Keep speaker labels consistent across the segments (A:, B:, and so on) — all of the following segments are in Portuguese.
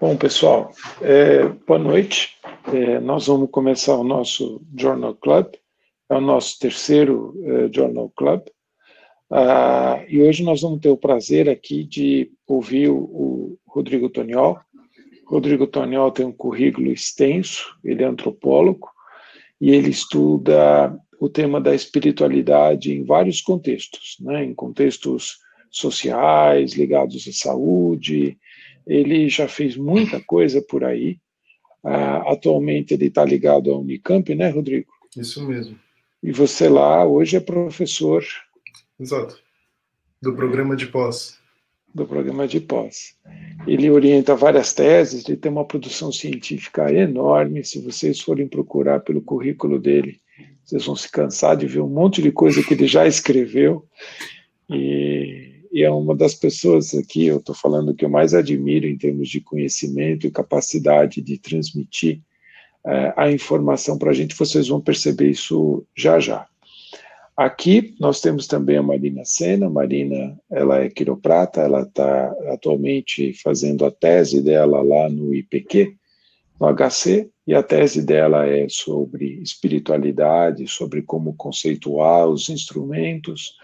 A: Bom, pessoal, é, boa noite. É, nós vamos começar o nosso Journal Club, é o nosso terceiro é, Journal Club. Ah, e hoje nós vamos ter o prazer aqui de ouvir o, o Rodrigo Toniol. Rodrigo Toniol tem um currículo extenso, ele é antropólogo e ele estuda o tema da espiritualidade em vários contextos, né, em contextos sociais, ligados à saúde, ele já fez muita coisa por aí. Uh, atualmente ele está ligado ao Unicamp, né, Rodrigo?
B: Isso mesmo.
A: E você lá hoje é professor.
B: Exato. Do programa de pós.
A: Do programa de pós. Ele orienta várias teses, ele tem uma produção científica enorme. Se vocês forem procurar pelo currículo dele, vocês vão se cansar de ver um monte de coisa que ele já escreveu. E e é uma das pessoas aqui, eu estou falando que eu mais admiro em termos de conhecimento e capacidade de transmitir é, a informação para a gente, vocês vão perceber isso já já. Aqui nós temos também a Marina Sena, Marina ela é quiroprata, ela está atualmente fazendo a tese dela lá no IPQ, no HC, e a tese dela é sobre espiritualidade, sobre como conceituar os instrumentos,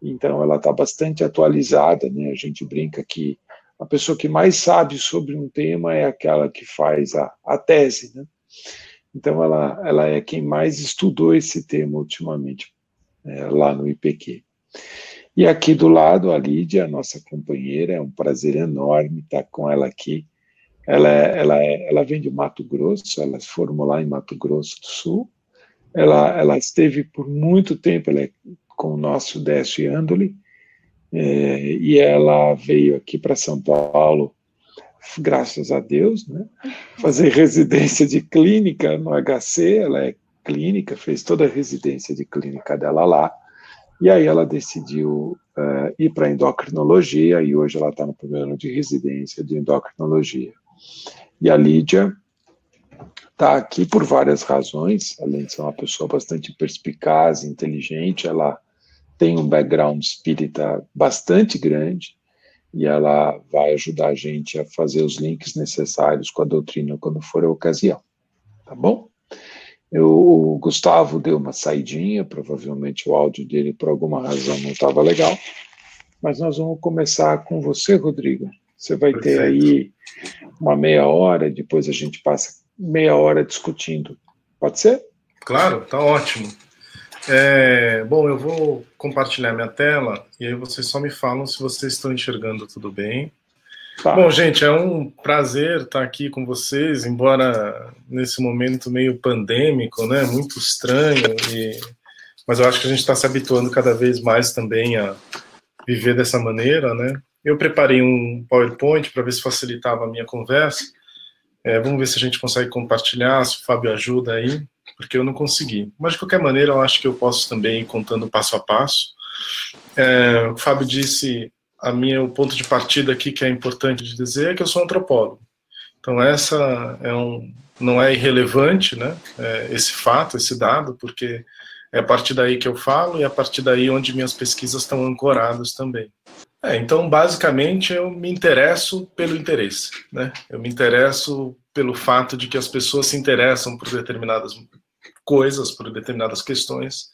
A: então ela está bastante atualizada, né? A gente brinca que a pessoa que mais sabe sobre um tema é aquela que faz a, a tese, né? Então ela, ela é quem mais estudou esse tema ultimamente é, lá no IPQ. E aqui do lado a Lídia, nossa companheira, é um prazer enorme estar com ela aqui. Ela, é, ela, é, ela vem de Mato Grosso, ela se formou lá em Mato Grosso do Sul. Ela, ela esteve por muito tempo, ela é com o nosso Décio Andoli, é, e ela veio aqui para São Paulo, graças a Deus, né, fazer residência de clínica no HC, ela é clínica, fez toda a residência de clínica dela lá, e aí ela decidiu uh, ir para endocrinologia, e hoje ela está no primeiro ano de residência de endocrinologia. E a Lídia está aqui por várias razões, além de ser uma pessoa bastante perspicaz, inteligente, ela tem um background espírita bastante grande e ela vai ajudar a gente a fazer os links necessários com a doutrina quando for a ocasião. Tá bom? Eu, o Gustavo deu uma saidinha, provavelmente o áudio dele por alguma razão não estava legal, mas nós vamos começar com você, Rodrigo. Você vai Perfeito. ter aí uma meia hora, depois a gente passa meia hora discutindo. Pode ser?
B: Claro, tá ótimo. É, bom, eu vou compartilhar minha tela e aí vocês só me falam se vocês estão enxergando tudo bem. Tá. Bom, gente, é um prazer estar aqui com vocês, embora nesse momento meio pandêmico, né, muito estranho, e... mas eu acho que a gente está se habituando cada vez mais também a viver dessa maneira, né. Eu preparei um PowerPoint para ver se facilitava a minha conversa. É, vamos ver se a gente consegue compartilhar, se o Fábio ajuda aí porque eu não consegui. Mas, de qualquer maneira, eu acho que eu posso também ir contando passo a passo. É, o Fábio disse, a minha, o ponto de partida aqui que é importante de dizer é que eu sou antropólogo. Então, essa é um, não é irrelevante, né, é, esse fato, esse dado, porque é a partir daí que eu falo e é a partir daí onde minhas pesquisas estão ancoradas também. É, então, basicamente, eu me interesso pelo interesse, né? Eu me interesso pelo fato de que as pessoas se interessam por determinadas coisas, por determinadas questões.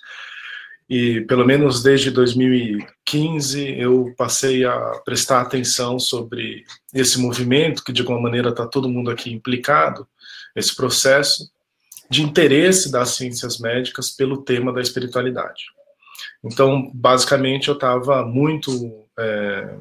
B: E pelo menos desde 2015 eu passei a prestar atenção sobre esse movimento, que de alguma maneira está todo mundo aqui implicado, esse processo de interesse das ciências médicas pelo tema da espiritualidade. Então, basicamente, eu estava muito. É,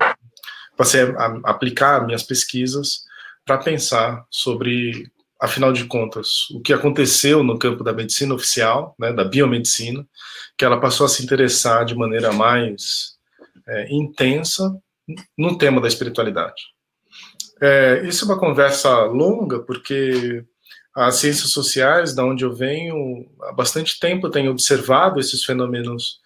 B: passei a aplicar minhas pesquisas para pensar sobre afinal de contas, o que aconteceu no campo da medicina oficial, né, da biomedicina, que ela passou a se interessar de maneira mais é, intensa no tema da espiritualidade. É, isso é uma conversa longa, porque as ciências sociais, da onde eu venho, há bastante tempo tenho observado esses fenômenos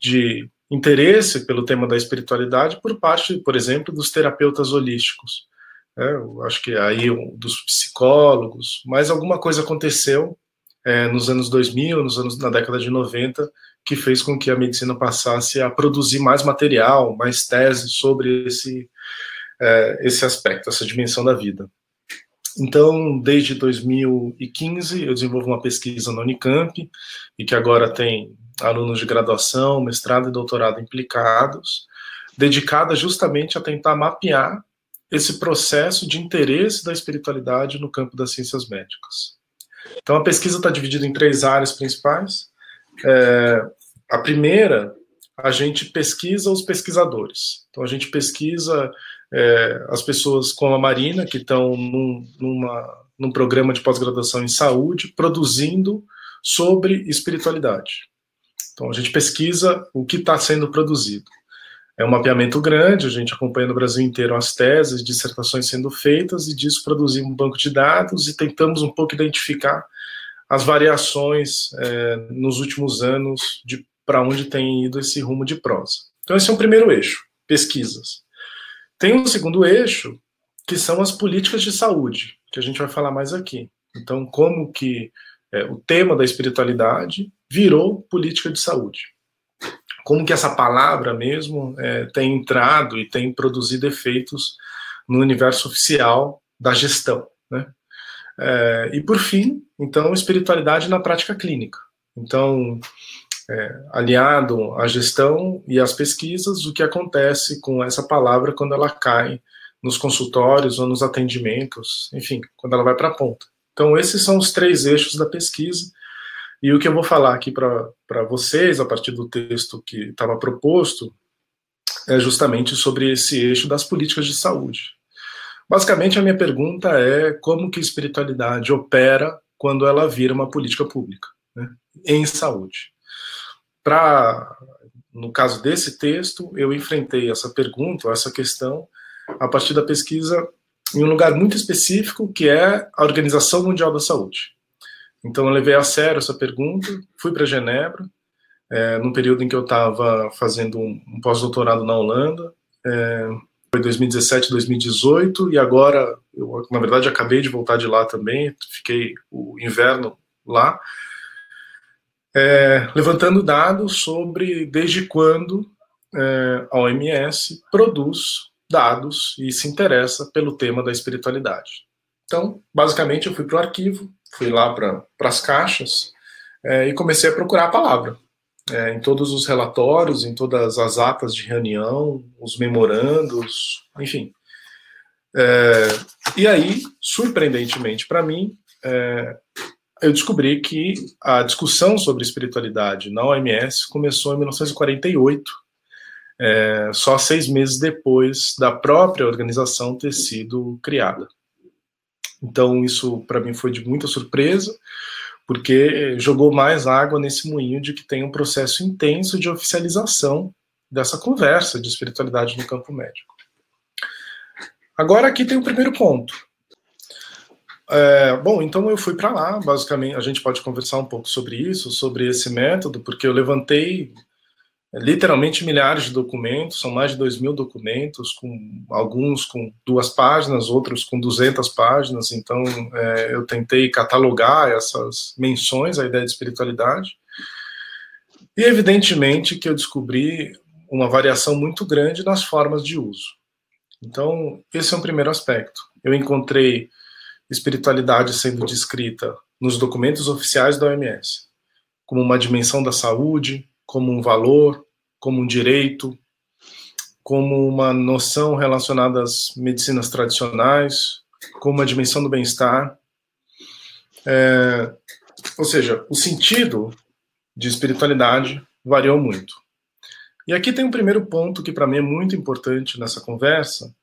B: de interesse pelo tema da espiritualidade por parte, por exemplo, dos terapeutas holísticos. É, eu acho que aí dos psicólogos, mas alguma coisa aconteceu é, nos anos 2000, nos anos, na década de 90, que fez com que a medicina passasse a produzir mais material, mais teses sobre esse, é, esse aspecto, essa dimensão da vida. Então, desde 2015, eu desenvolvo uma pesquisa na Unicamp, e que agora tem alunos de graduação, mestrado e doutorado implicados, dedicada justamente a tentar mapear esse processo de interesse da espiritualidade no campo das ciências médicas. Então, a pesquisa está dividida em três áreas principais. É, a primeira, a gente pesquisa os pesquisadores. Então, a gente pesquisa é, as pessoas como a Marina, que estão num, numa, num programa de pós-graduação em saúde, produzindo sobre espiritualidade. Então, a gente pesquisa o que está sendo produzido. É um mapeamento grande, a gente acompanha no Brasil inteiro as teses, dissertações sendo feitas, e disso produzimos um banco de dados e tentamos um pouco identificar as variações é, nos últimos anos de para onde tem ido esse rumo de prosa. Então, esse é o primeiro eixo, pesquisas. Tem um segundo eixo, que são as políticas de saúde, que a gente vai falar mais aqui. Então, como que é, o tema da espiritualidade virou política de saúde como que essa palavra mesmo é, tem entrado e tem produzido efeitos no universo oficial da gestão, né? É, e por fim, então, espiritualidade na prática clínica. Então, é, aliado à gestão e às pesquisas, o que acontece com essa palavra quando ela cai nos consultórios ou nos atendimentos, enfim, quando ela vai para a ponta. Então, esses são os três eixos da pesquisa e o que eu vou falar aqui para vocês, a partir do texto que estava proposto, é justamente sobre esse eixo das políticas de saúde. Basicamente, a minha pergunta é como que a espiritualidade opera quando ela vira uma política pública né, em saúde. Para, no caso desse texto, eu enfrentei essa pergunta, essa questão, a partir da pesquisa em um lugar muito específico, que é a Organização Mundial da Saúde. Então eu levei a sério essa pergunta, fui para Genebra, é, num período em que eu estava fazendo um pós-doutorado na Holanda, é, foi 2017, 2018, e agora, eu, na verdade, acabei de voltar de lá também, fiquei o inverno lá, é, levantando dados sobre desde quando é, a OMS produz dados e se interessa pelo tema da espiritualidade. Então, basicamente, eu fui para o arquivo, fui lá para as caixas é, e comecei a procurar a palavra. É, em todos os relatórios, em todas as atas de reunião, os memorandos, enfim. É, e aí, surpreendentemente para mim, é, eu descobri que a discussão sobre espiritualidade na OMS começou em 1948, é, só seis meses depois da própria organização ter sido criada. Então, isso para mim foi de muita surpresa, porque jogou mais água nesse moinho de que tem um processo intenso de oficialização dessa conversa de espiritualidade no campo médico. Agora, aqui tem o primeiro ponto. É, bom, então eu fui para lá, basicamente, a gente pode conversar um pouco sobre isso, sobre esse método, porque eu levantei literalmente milhares de documentos, são mais de 2 mil documentos, com alguns com duas páginas, outros com 200 páginas, então é, eu tentei catalogar essas menções à ideia de espiritualidade, e evidentemente que eu descobri uma variação muito grande nas formas de uso. Então, esse é um primeiro aspecto. Eu encontrei espiritualidade sendo descrita nos documentos oficiais da OMS, como uma dimensão da saúde, como um valor, como um direito, como uma noção relacionada às medicinas tradicionais, como uma dimensão do bem-estar. É, ou seja, o sentido de espiritualidade variou muito. E aqui tem um primeiro ponto que para mim é muito importante nessa conversa,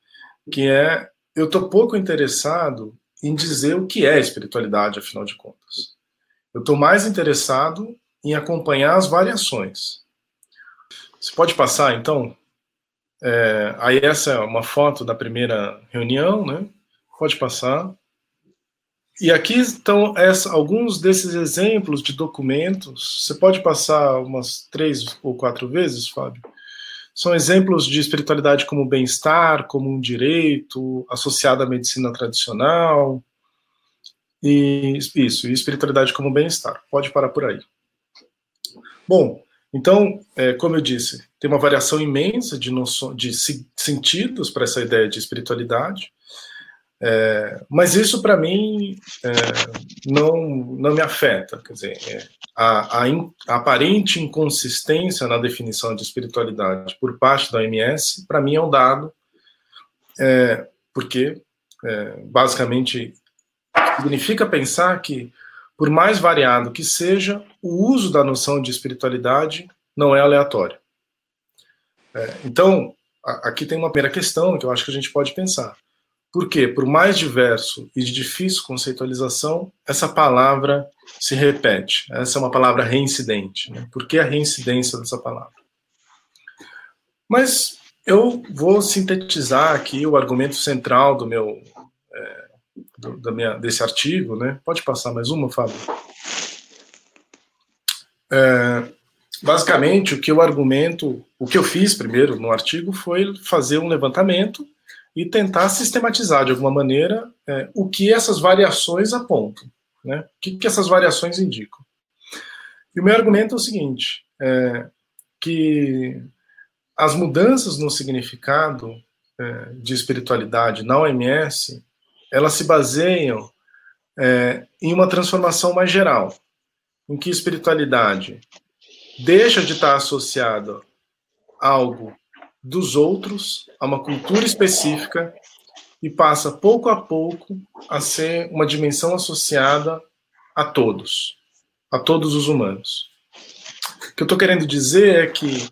B: que é eu estou pouco interessado em dizer o que é espiritualidade, afinal de contas. Eu estou mais interessado em acompanhar as variações. Você pode passar, então? É, aí essa é uma foto da primeira reunião, né? Pode passar. E aqui estão essa, alguns desses exemplos de documentos. Você pode passar umas três ou quatro vezes, Fábio? São exemplos de espiritualidade como bem-estar, como um direito, associado à medicina tradicional. E isso, e espiritualidade como bem-estar. Pode parar por aí. Bom, então, é, como eu disse, tem uma variação imensa de, noção, de sentidos para essa ideia de espiritualidade. É, mas isso, para mim, é, não, não me afeta. Quer dizer, é, a, a, in, a, aparente inconsistência na definição de espiritualidade por parte da OMS, para mim, é um dado, é, porque, é, basicamente, significa pensar que, por mais variado que seja, o uso da noção de espiritualidade não é aleatório. É, então, a, aqui tem uma primeira questão que eu acho que a gente pode pensar porque, por mais diverso e de difícil conceitualização, essa palavra se repete. Essa é uma palavra reincidente. Né? Por que a reincidência dessa palavra? Mas eu vou sintetizar aqui o argumento central do meu é, do, da minha, desse artigo, né? Pode passar mais uma, Fábio? É, basicamente, o que eu argumento, o que eu fiz primeiro no artigo foi fazer um levantamento e tentar sistematizar de alguma maneira é, o que essas variações apontam, né? O que, que essas variações indicam. E o meu argumento é o seguinte, é, que as mudanças no significado é, de espiritualidade na OMS, elas se baseiam é, em uma transformação mais geral, em que espiritualidade deixa de estar associada a algo dos outros a uma cultura específica e passa pouco a pouco a ser uma dimensão associada a todos, a todos os humanos. O que eu estou querendo dizer é que,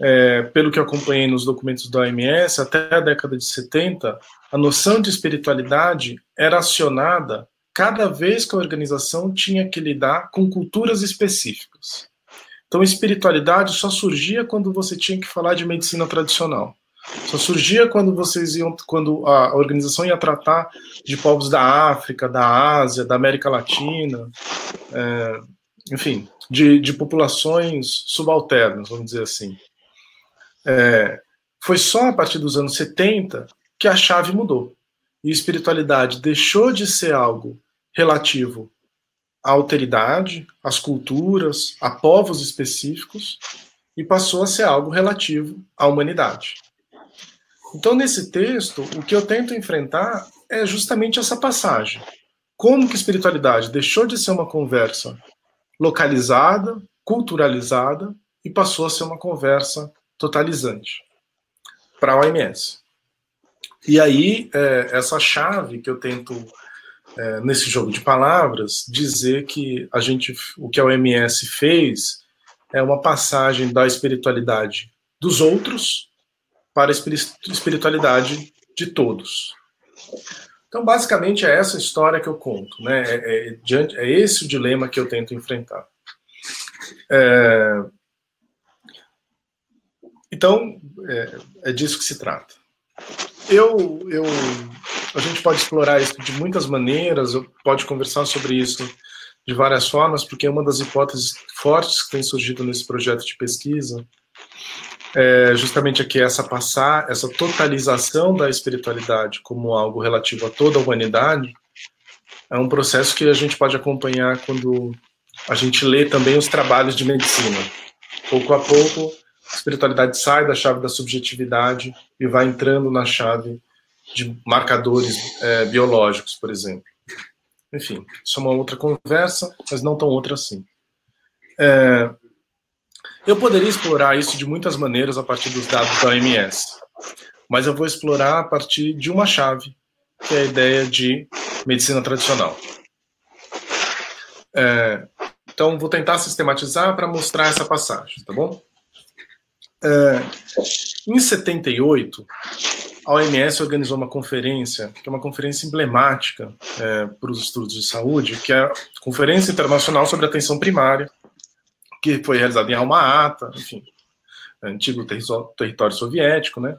B: é, pelo que acompanhei nos documentos da OMS, até a década de 70, a noção de espiritualidade era acionada cada vez que a organização tinha que lidar com culturas específicas. Então, espiritualidade só surgia quando você tinha que falar de medicina tradicional. Só surgia quando vocês iam, quando a organização ia tratar de povos da África, da Ásia, da América Latina, é, enfim, de, de, populações subalternas, vamos dizer assim. É, foi só a partir dos anos 70 que a chave mudou. E espiritualidade deixou de ser algo relativo a alteridade, as culturas, a povos específicos e passou a ser algo relativo à humanidade. Então, nesse texto, o que eu tento enfrentar é justamente essa passagem. Como que espiritualidade deixou de ser uma conversa localizada, culturalizada e passou a ser uma conversa totalizante para a OMS. E aí, é, essa chave que eu tento é, nesse jogo de palavras, dizer que a gente, o que a OMS fez é uma passagem da espiritualidade dos outros para a espiritualidade de todos. Então, basicamente, é essa história que eu conto, né? É, é, é esse o dilema que eu tento enfrentar. É, então, é, é disso que se trata. Eu, eu a gente pode explorar isso de muitas maneiras, pode conversar sobre isso de várias formas, porque é uma das hipóteses fortes que tem surgido nesse projeto de pesquisa é justamente aqui essa passar, essa totalização da espiritualidade como algo relativo a toda a humanidade, é um processo que a gente pode acompanhar quando a gente lê também os trabalhos de medicina. Pouco a pouco, a espiritualidade sai da chave da subjetividade e vai entrando na chave de marcadores é, biológicos, por exemplo. Enfim, isso é uma outra conversa, mas não tão outra assim. É, eu poderia explorar isso de muitas maneiras a partir dos dados da OMS, mas eu vou explorar a partir de uma chave, que é a ideia de medicina tradicional. É, então, vou tentar sistematizar para mostrar essa passagem, tá bom? É, em 78, a OMS organizou uma conferência, que é uma conferência emblemática é, para os estudos de saúde, que é a Conferência Internacional sobre Atenção Primária, que foi realizada em Alma-Ata, enfim, antigo território soviético, né?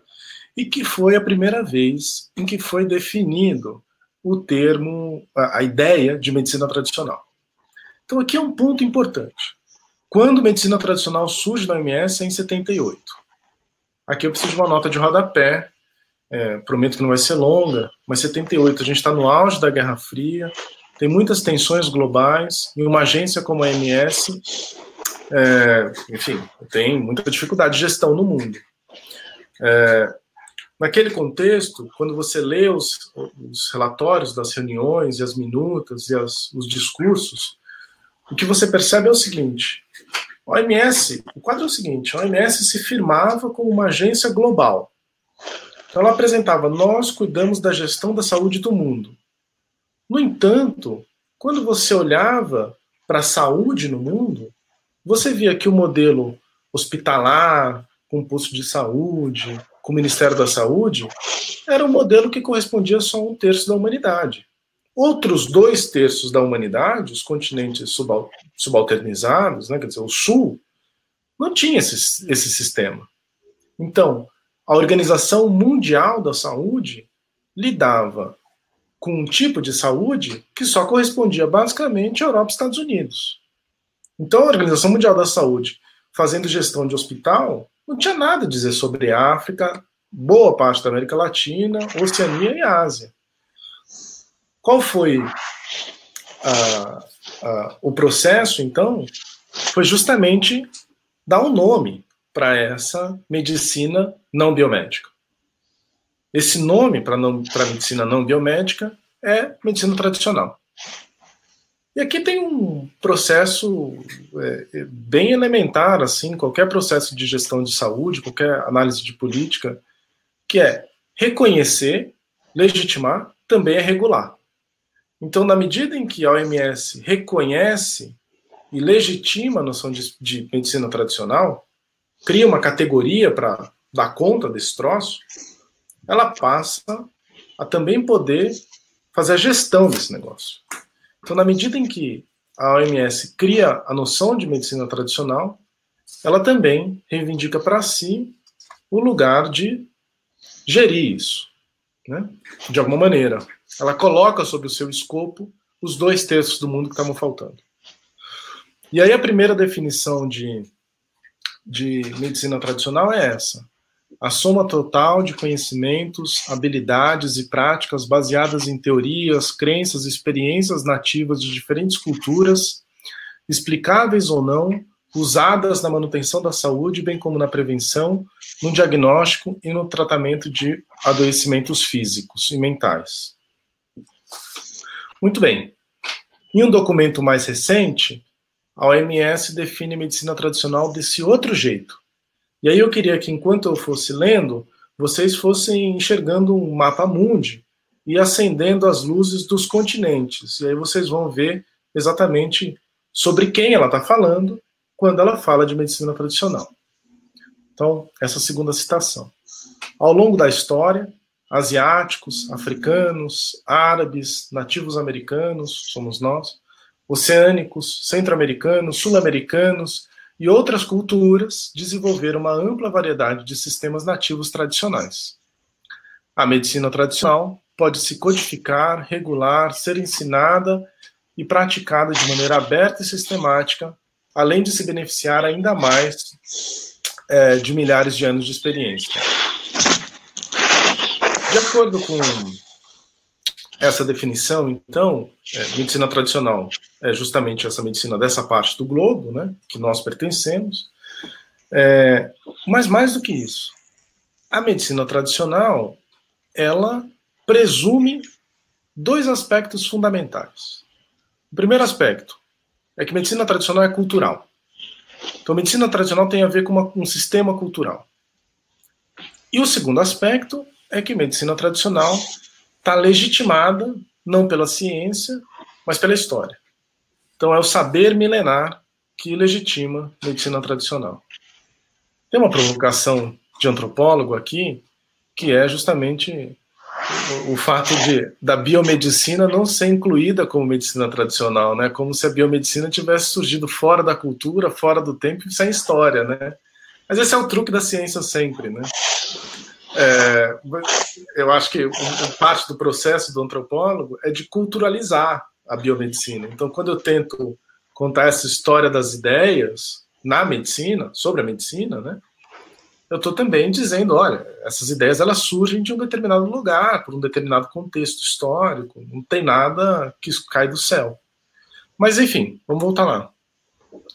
B: E que foi a primeira vez em que foi definido o termo, a, a ideia de medicina tradicional. Então aqui é um ponto importante. Quando medicina tradicional surge na OMS é em 78. Aqui eu preciso de uma nota de rodapé é, prometo que não vai ser longa, mas 78, a gente está no auge da Guerra Fria, tem muitas tensões globais, e uma agência como a MS, é, enfim, tem muita dificuldade de gestão no mundo. É, naquele contexto, quando você lê os, os relatórios das reuniões e as minutas e as, os discursos, o que você percebe é o seguinte: a OMS, o quadro é o seguinte: a OMS se firmava como uma agência global. Então ela apresentava: nós cuidamos da gestão da saúde do mundo. No entanto, quando você olhava para a saúde no mundo, você via que o modelo hospitalar, com posto de saúde, com o Ministério da Saúde, era um modelo que correspondia só a um terço da humanidade. Outros dois terços da humanidade, os continentes subalternizados, né, quer dizer, o Sul, não tinha esse, esse sistema. Então, a Organização Mundial da Saúde lidava com um tipo de saúde que só correspondia basicamente à Europa e Estados Unidos. Então, a Organização Mundial da Saúde, fazendo gestão de hospital, não tinha nada a dizer sobre África, boa parte da América Latina, Oceania e Ásia. Qual foi a, a, o processo, então? Foi justamente dar um nome para essa medicina não biomédica. Esse nome para medicina não biomédica é medicina tradicional. E aqui tem um processo é, é, bem elementar, assim, qualquer processo de gestão de saúde, qualquer análise de política, que é reconhecer, legitimar, também é regular. Então, na medida em que a OMS reconhece e legitima a noção de, de medicina tradicional, cria uma categoria para dar conta desse troço, ela passa a também poder fazer a gestão desse negócio. Então, na medida em que a OMS cria a noção de medicina tradicional, ela também reivindica para si o lugar de gerir isso, né? de alguma maneira. Ela coloca sob o seu escopo os dois terços do mundo que estavam faltando. E aí a primeira definição de, de medicina tradicional é essa: a soma total de conhecimentos, habilidades e práticas baseadas em teorias, crenças e experiências nativas de diferentes culturas, explicáveis ou não, usadas na manutenção da saúde, bem como na prevenção, no diagnóstico e no tratamento de adoecimentos físicos e mentais. Muito bem. Em um documento mais recente, a OMS define medicina tradicional desse outro jeito e aí eu queria que, enquanto eu fosse lendo, vocês fossem enxergando um mapa mundi e acendendo as luzes dos continentes. E aí vocês vão ver exatamente sobre quem ela está falando quando ela fala de medicina tradicional. Então, essa segunda citação. Ao longo da história, asiáticos, africanos, árabes, nativos americanos, somos nós, oceânicos, centro-americanos, sul-americanos, e outras culturas desenvolveram uma ampla variedade de sistemas nativos tradicionais. A medicina tradicional pode se codificar, regular, ser ensinada e praticada de maneira aberta e sistemática, além de se beneficiar ainda mais é, de milhares de anos de experiência. De acordo com essa definição, então, é, medicina tradicional é justamente essa medicina dessa parte do globo, né, que nós pertencemos. É, mas mais do que isso, a medicina tradicional, ela presume dois aspectos fundamentais. O primeiro aspecto é que medicina tradicional é cultural. Então, medicina tradicional tem a ver com uma, um sistema cultural. E o segundo aspecto é que medicina tradicional está legitimada não pela ciência, mas pela história. Então é o saber milenar que legitima a medicina tradicional. Tem uma provocação de antropólogo aqui, que é justamente o, fato de da biomedicina não ser incluída como medicina tradicional, né? Como se a biomedicina tivesse surgido fora da cultura, fora do tempo e sem história, né? Mas esse é o truque da ciência sempre, né? É, eu acho que parte do processo do antropólogo é de culturalizar a biomedicina. Então, quando eu tento contar essa história das ideias na medicina, sobre a medicina, né, eu estou também dizendo, olha, essas ideias elas surgem de um determinado lugar, por um determinado contexto histórico, não tem nada que cai do céu. Mas, enfim, vamos voltar lá.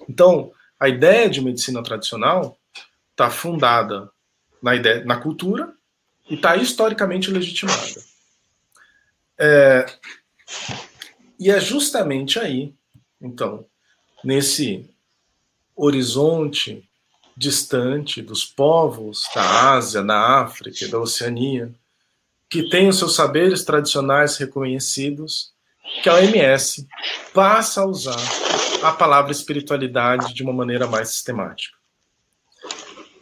B: Então, a ideia de medicina tradicional está fundada na, ideia, na cultura e está historicamente legitimada. É, e é justamente aí, então, nesse horizonte distante dos povos da Ásia, da África e da Oceania, que têm os seus saberes tradicionais reconhecidos, que a OMS passa a usar a palavra espiritualidade de uma maneira mais sistemática.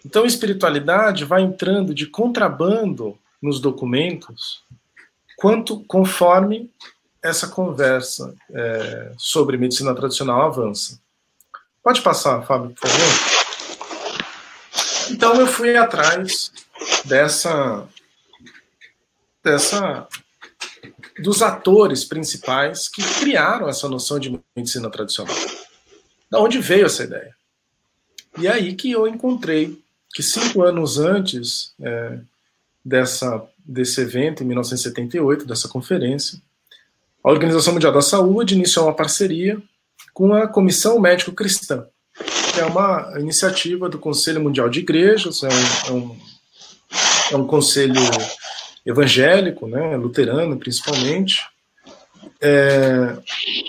B: Então, espiritualidade vai entrando de contrabando nos documentos, quanto conforme essa conversa é, sobre medicina tradicional avança. Pode passar, Fábio, por favor? Então, eu fui atrás dessa, dessa dos atores principais que criaram essa noção de medicina tradicional. Da onde veio essa ideia? E é aí que eu encontrei que cinco anos antes é, dessa, desse evento, em 1978, dessa conferência, a Organização Mundial da Saúde iniciou uma parceria com a Comissão Médico Cristã, que é uma iniciativa do Conselho Mundial de Igrejas, é um, é um, é um conselho evangélico, né, luterano principalmente. É,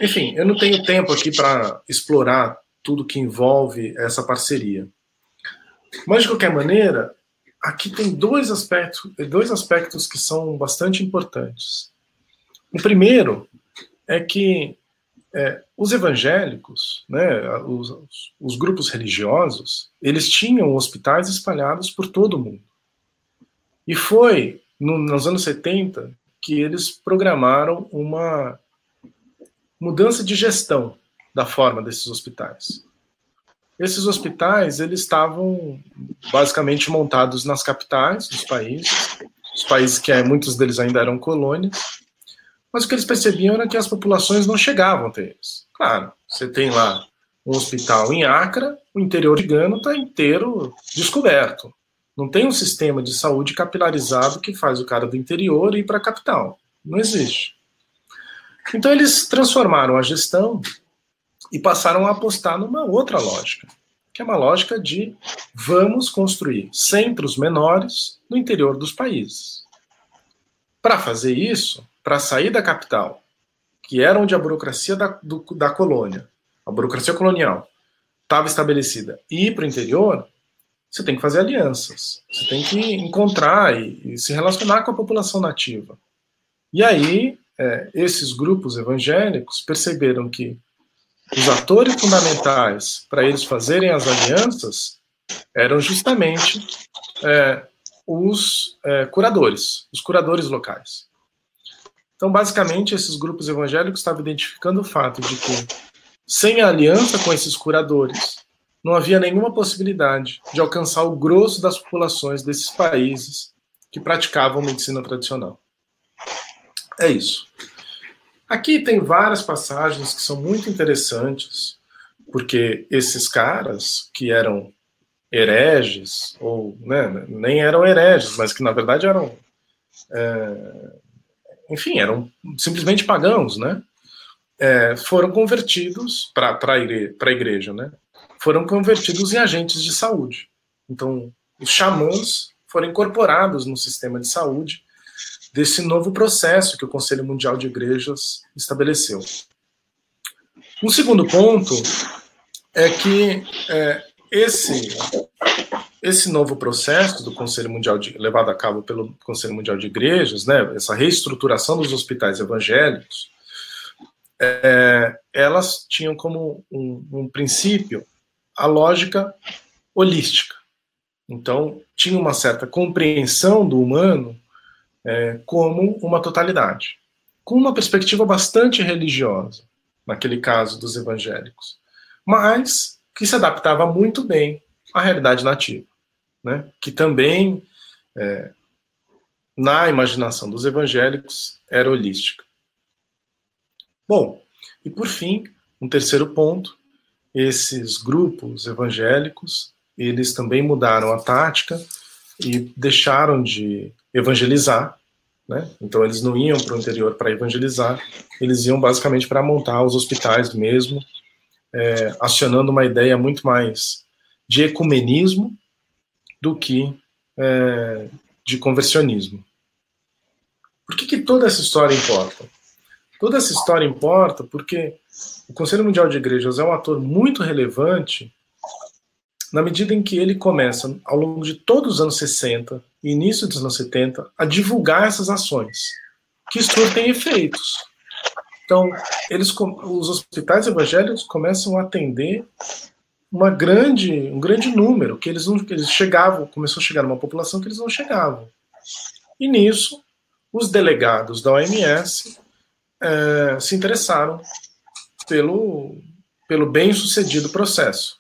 B: enfim, eu não tenho tempo aqui para explorar tudo que envolve essa parceria. Mas, de qualquer maneira, aqui tem dois aspectos, dois aspectos que são bastante importantes. O primeiro é que é, os evangélicos, né, os, os, grupos religiosos, eles tinham hospitais espalhados por todo o mundo. E foi no, nos anos 70 que eles programaram uma mudança de gestão da forma desses hospitais. Esses hospitais eles estavam basicamente montados nas capitais dos países, os países que muitos deles ainda eram colônias, mas o que eles percebiam era que as populações não chegavam até eles. Claro, você tem lá um hospital em Acre, o interior de Gana está inteiro descoberto. Não tem um sistema de saúde capilarizado que faz o cara do interior ir para a capital. Não existe. Então eles transformaram a gestão e passaram a apostar numa outra lógica, que é uma lógica de vamos construir centros menores no interior dos países. Para fazer isso, para sair da capital, que era onde a burocracia da, do, da colônia, a burocracia colonial, estava estabelecida, e ir para o interior, você tem que fazer alianças, você tem que encontrar e, e se relacionar com a população nativa. E aí, é, esses grupos evangélicos perceberam que os atores fundamentais para eles fazerem as alianças eram justamente é, os é, curadores, os curadores locais. Então, basicamente, esses grupos evangélicos estavam identificando o fato de que, sem a aliança com esses curadores, não havia nenhuma possibilidade de alcançar o grosso das populações desses países que praticavam medicina tradicional. É isso. Aqui tem várias passagens que são muito interessantes, porque esses caras que eram hereges, ou né, nem eram hereges, mas que na verdade eram, é, enfim, eram simplesmente pagãos, né? É, foram convertidos para a igreja, igreja, né? Foram convertidos em agentes de saúde. Então, os xamãs foram incorporados no sistema de saúde desse novo processo que o Conselho Mundial de Igrejas estabeleceu. Um segundo ponto é que é, esse esse novo processo do Conselho Mundial de, levado a cabo pelo Conselho Mundial de Igrejas, né, essa reestruturação dos hospitais evangélicos, é, elas tinham como um, um princípio a lógica holística. Então, tinha uma certa compreensão do humano é, como uma totalidade, com uma perspectiva bastante religiosa, naquele caso dos evangélicos, mas que se adaptava muito bem à realidade nativa, né? que também, é, na imaginação dos evangélicos, era holística. Bom, e por fim, um terceiro ponto, esses grupos evangélicos, eles também mudaram a tática e deixaram de evangelizar, né? Então eles não iam para o interior para evangelizar, eles iam basicamente para montar os hospitais mesmo, é, acionando uma ideia muito mais de ecumenismo do que é, de conversionismo. Por que, que toda essa história importa? Toda essa história importa porque o Conselho Mundial de Igrejas é um ator muito relevante na medida em que ele começa, ao longo de todos os anos 60 e início dos anos 70, a divulgar essas ações, que surtem efeitos. Então, eles, os hospitais evangélicos começam a atender uma grande, um grande número, que eles não que eles chegavam, começou a chegar numa população que eles não chegavam. E nisso, os delegados da OMS é, se interessaram pelo, pelo bem-sucedido processo.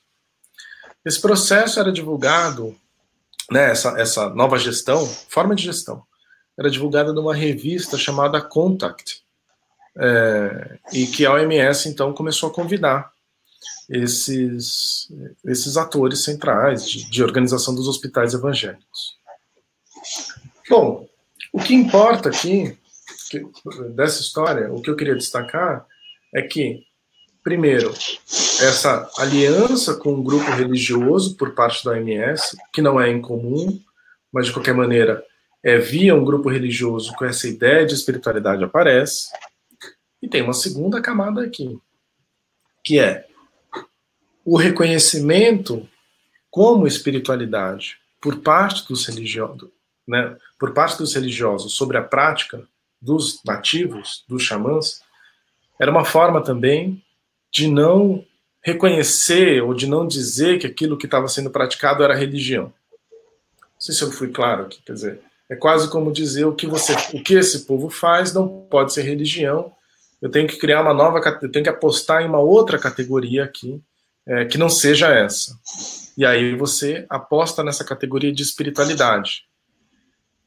B: Esse processo era divulgado, né, essa, essa nova gestão, forma de gestão, era divulgada numa revista chamada Contact, é, e que a OMS então começou a convidar esses, esses atores centrais de, de organização dos hospitais evangélicos. Bom, o que importa aqui que, dessa história, o que eu queria destacar é que, primeiro, essa aliança com um grupo religioso por parte da OMS, que não é incomum, mas de qualquer maneira é via um grupo religioso com essa ideia de espiritualidade aparece. E tem uma segunda camada aqui, que é o reconhecimento como espiritualidade por parte dos religiosos, né, por parte dos religiosos sobre a prática dos nativos, dos xamãs, era uma forma também de não reconhecer ou de não dizer que aquilo que estava sendo praticado era religião. Não sei se eu fui claro aqui, quer dizer, é quase como dizer o que você, o que esse povo faz não pode ser religião. Eu tenho que criar uma nova, eu tenho que apostar em uma outra categoria aqui é, que não seja essa. E aí você aposta nessa categoria de espiritualidade,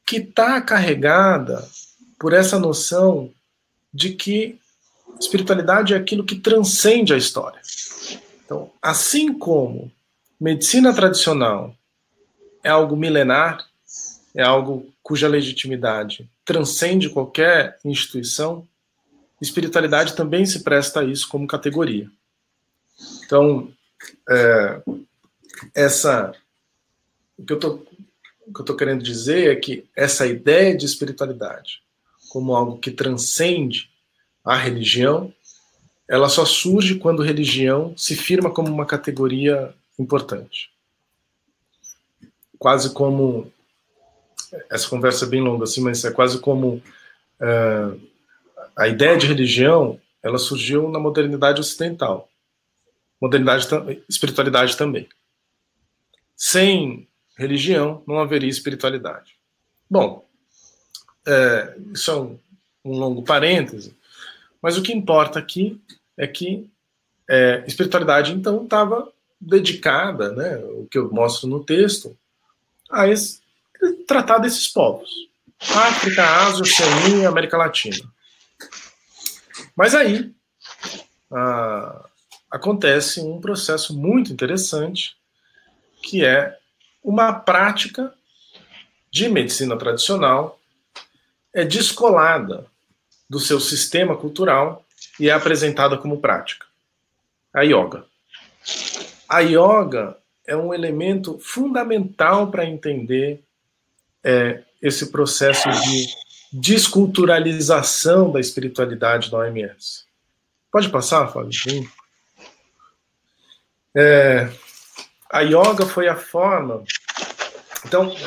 B: que está carregada por essa noção de que espiritualidade é aquilo que transcende a história. Então, assim como medicina tradicional é algo milenar, é algo cuja legitimidade transcende qualquer instituição, espiritualidade também se presta a isso como categoria. Então, é, essa, o que eu estou querendo dizer é que essa ideia de espiritualidade como algo que transcende a religião, ela só surge quando religião se firma como uma categoria importante. Quase como essa conversa é bem longa assim, mas é quase como uh, a ideia de religião, ela surgiu na modernidade ocidental modernidade, espiritualidade também. Sem religião não haveria espiritualidade. Bom, é, isso é um, um, longo parêntese, mas o que importa aqui é que é, espiritualidade então estava dedicada, né, o que eu mostro no texto, a esse, tratar desses povos. África, Ásia, Oceania, América Latina. Mas aí, a, acontece um processo muito interessante, que é uma prática de medicina tradicional é descolada do seu sistema cultural e é apresentada como prática. A yoga. A yoga é um elemento fundamental para entender é, esse processo de desculturalização da espiritualidade da OMS. Pode passar, Fábio? É, a yoga foi a forma. Então, é,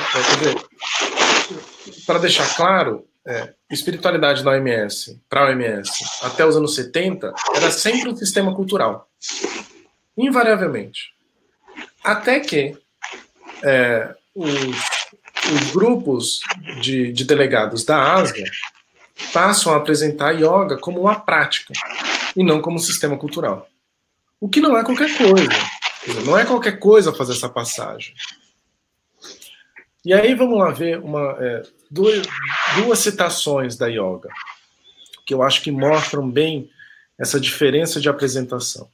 B: para deixar claro, é, espiritualidade na OMS, para a OMS, até os anos 70, era sempre um sistema cultural. Invariavelmente. Até que é, os, os, grupos de, de delegados da Ásia passam a apresentar yoga como uma prática e não como um sistema cultural. O que não é qualquer coisa. Não é qualquer coisa fazer essa passagem. E aí vamos lá ver uma, é, duas, duas citações da yoga, que eu acho que mostram bem essa diferença de apresentação.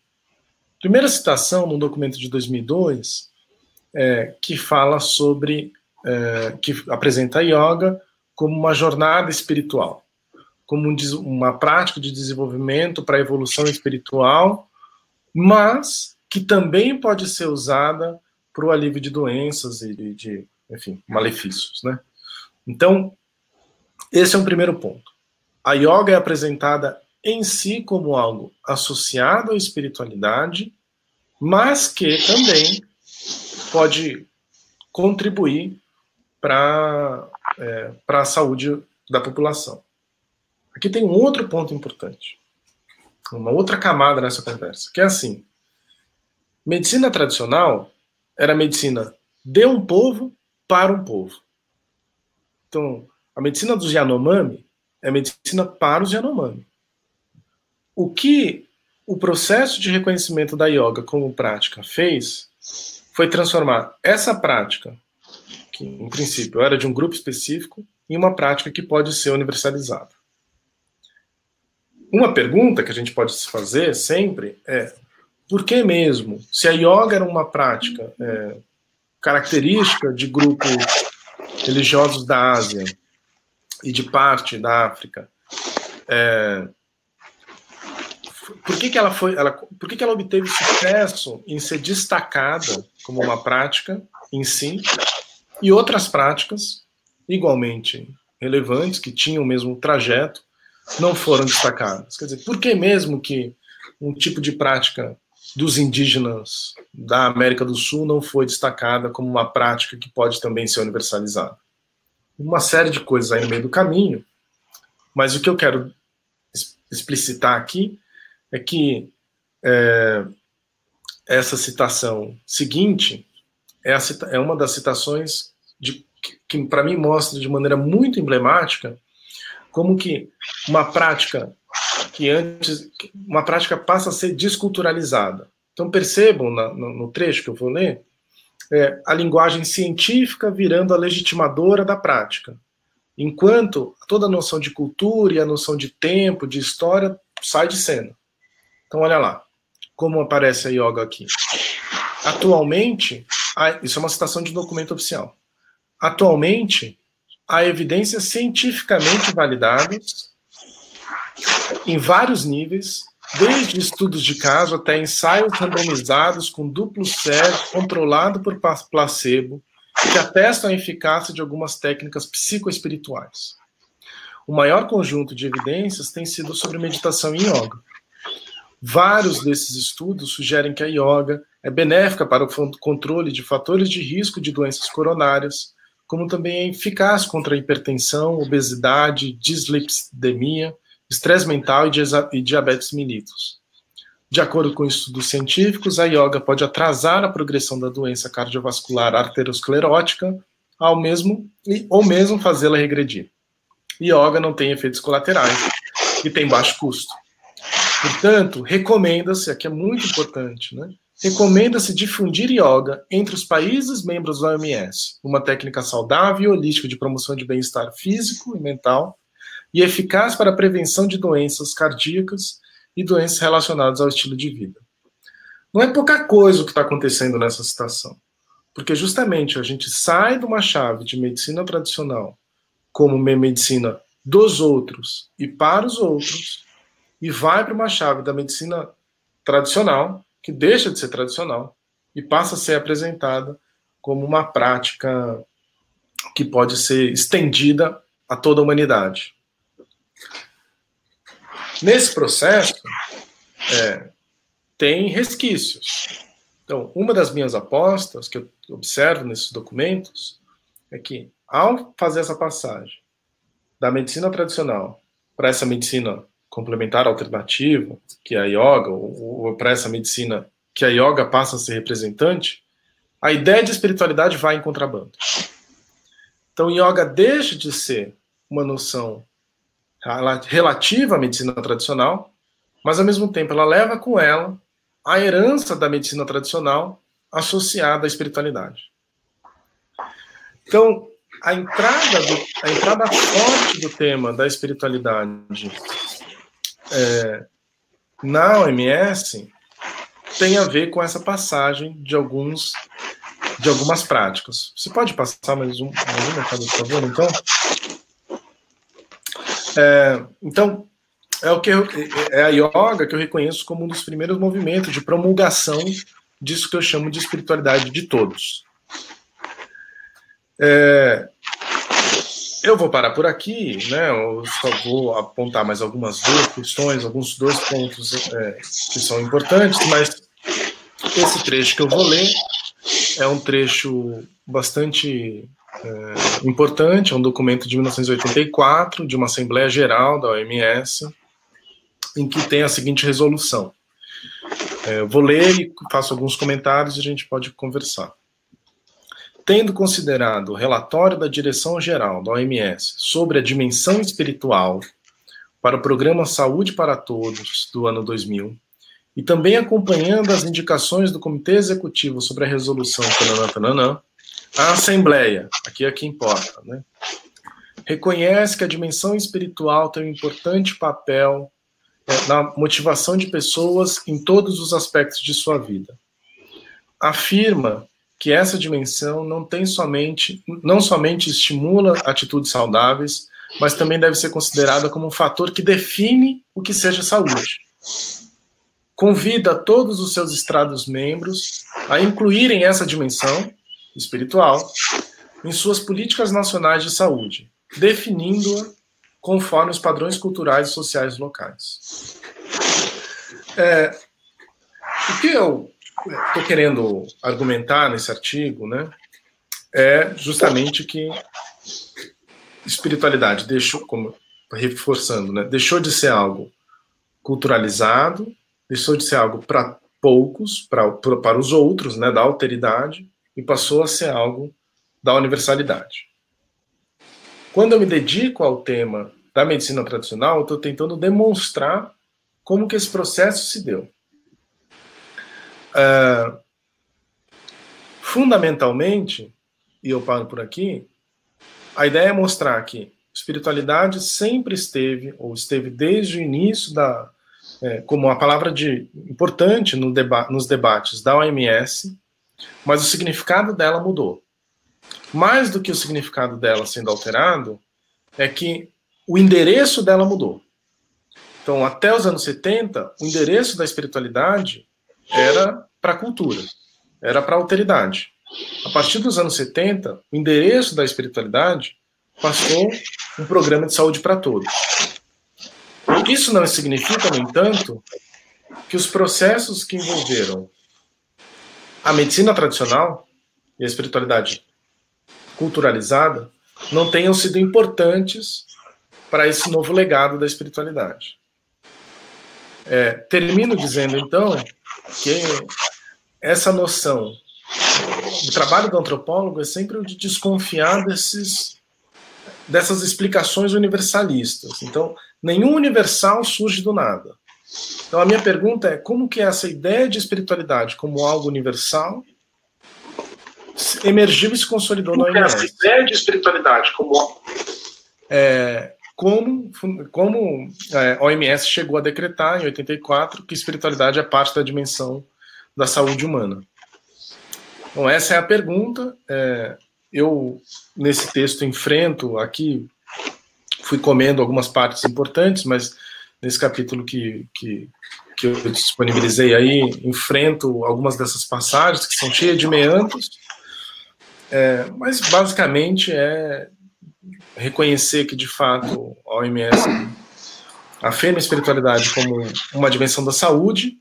B: Primeira citação, num documento de 2002, é, que fala sobre, é, que apresenta a yoga como uma jornada espiritual, como um, uma prática de desenvolvimento para a evolução espiritual mas que também pode ser usada para o alívio de doenças e de, de, enfim, malefícios, né? Então, esse é um primeiro ponto. A yoga é apresentada em si como algo associado à espiritualidade, mas que também pode contribuir para é, a saúde da população. Aqui tem um outro ponto importante, uma outra camada nessa conversa, que é assim: medicina tradicional era medicina de um povo para um povo. Então, a medicina dos Yanomami é medicina para os Yanomami. O que o processo de reconhecimento da yoga como prática fez foi transformar essa prática, que em princípio era de um grupo específico, em uma prática que pode ser universalizada. Uma pergunta que a gente pode se fazer sempre é: por que mesmo, se a yoga era uma prática é, característica de grupos religiosos da Ásia e de parte da África, é, por que, que ela foi, ela, por que, que ela obteve sucesso em ser destacada como uma prática em si e outras práticas igualmente relevantes que tinham o mesmo trajeto não foram destacadas? Quer dizer, por que mesmo que um tipo de prática dos indígenas da América do Sul não foi destacada como uma prática que pode também ser universalizada? Uma série de coisas aí no meio do caminho, mas o que eu quero explicitar aqui é que é, essa citação seguinte é, cita, é, uma das citações de, que, que para mim mostra de maneira muito emblemática como que uma prática que antes uma prática passa a ser desculturalizada. Então percebam na, no, no, trecho que eu vou ler é, a linguagem científica virando a legitimadora da prática, enquanto toda a noção de cultura e a noção de tempo, de história sai de cena. Então, olha lá, como aparece a yoga aqui. Atualmente, isso é uma citação de documento oficial. Atualmente, há evidências cientificamente validadas em vários níveis, desde estudos de caso até ensaios randomizados com duplo cego, controlado por placebo, que atestam a eficácia de algumas técnicas psicoespirituais. O maior conjunto de evidências tem sido sobre meditação e yoga. Vários desses estudos sugerem que a yoga é benéfica para o controle de fatores de risco de doenças coronárias, como também é eficaz contra a hipertensão, obesidade, dislipidemia, estresse mental e diabetes mellitus. De acordo com estudos científicos, a yoga pode atrasar a progressão da doença cardiovascular arteriosclerótica, ao mesmo, ou mesmo fazê-la regredir. Yoga não tem efeitos colaterais e tem baixo custo. Portanto, recomenda-se, aqui é muito importante, né? Recomenda-se difundir yoga entre os países membros da OMS, uma técnica saudável e holística de promoção de bem-estar físico e mental e eficaz para a prevenção de doenças cardíacas e doenças relacionadas ao estilo de vida. Não é pouca coisa o que está acontecendo nessa situação, porque justamente a gente sai de uma chave de medicina tradicional como medicina dos outros e para os outros e vai para uma chave da medicina tradicional, que deixa de ser tradicional, e passa a ser apresentada como uma prática que pode ser estendida a toda a humanidade. Nesse processo, é, tem resquícios. Então, uma das minhas apostas que eu observo nesses documentos é que, ao fazer essa passagem da medicina tradicional para essa medicina complementar alternativa, que é a yoga, ou, ou para essa medicina que a yoga passa a ser representante, a ideia de espiritualidade vai em contrabando. Então, yoga deixa de ser uma noção relativa à medicina tradicional, mas ao mesmo tempo ela leva com ela a herança da medicina tradicional associada à espiritualidade. Então, a entrada, do, a entrada forte do tema da espiritualidade é, na OMS tem a ver com essa passagem de alguns de algumas práticas. Você pode passar mais um, mais um por favor, então? É, então, é o que eu, é a yoga que eu reconheço como um dos primeiros movimentos de promulgação disso que eu chamo de espiritualidade de todos. É, eu vou parar por aqui, né? Eu só vou apontar mais algumas duas questões, alguns dois pontos é, que são importantes, mas esse trecho que eu vou ler é um trecho bastante é, importante, é um documento de 1984 de uma Assembleia Geral da OMS, em que tem a seguinte resolução. É, vou ler e faço alguns comentários e a gente pode conversar. Tendo considerado o relatório da Direção-Geral da OMS sobre a dimensão espiritual para o Programa Saúde para Todos do ano 2000, e também acompanhando as indicações do Comitê Executivo sobre a resolução tananã, a Assembleia, aqui é que importa, né, reconhece que a dimensão espiritual tem um importante papel é, na motivação de pessoas em todos os aspectos de sua vida. Afirma que essa dimensão não tem somente, não somente estimula atitudes saudáveis, mas também deve ser considerada como um fator que define o que seja saúde. Convida todos os seus estrados membros a incluírem essa dimensão espiritual em suas políticas nacionais de saúde, definindo-a conforme os padrões culturais e sociais locais. É, o que eu estou querendo argumentar nesse artigo, né, é justamente que espiritualidade deixou, como reforçando, né, deixou de ser algo culturalizado, deixou de ser algo para poucos, pra, para os outros, né, da alteridade, e passou a ser algo da universalidade. Quando eu me dedico ao tema da medicina tradicional, eu estou tentando demonstrar como que esse processo se deu. Uh, fundamentalmente, e eu paro por aqui, a ideia é mostrar que espiritualidade sempre esteve, ou esteve desde o início da, é, como uma palavra de importante no deba nos debates da OMS, mas o significado dela mudou. Mais do que o significado dela sendo alterado, é que o endereço dela mudou. Então, até os anos 70, o endereço da espiritualidade era para a cultura, era para a alteridade. A partir dos anos 70, o endereço da espiritualidade passou um programa de saúde para todos. Isso não significa, no entanto, que os processos que envolveram a medicina tradicional e a espiritualidade culturalizada não tenham sido importantes para esse novo legado da espiritualidade. É, termino dizendo, então, que essa noção do trabalho do antropólogo é sempre o de desconfiar desses, dessas explicações universalistas. Então, nenhum universal surge do nada. Então, a minha pergunta é como que essa ideia de espiritualidade como algo universal emergiu e se consolidou como na OMS? Essa ideia de espiritualidade como é, como, como é, a OMS chegou a decretar em 84 que espiritualidade é parte da dimensão da saúde humana. Então, essa é a pergunta. É, eu, nesse texto, enfrento aqui, fui comendo algumas partes importantes, mas nesse capítulo que, que, que eu disponibilizei aí, enfrento algumas dessas passagens que são cheias de meandros, é, mas basicamente é reconhecer que, de fato, a OMS afirma a espiritualidade como uma dimensão da saúde,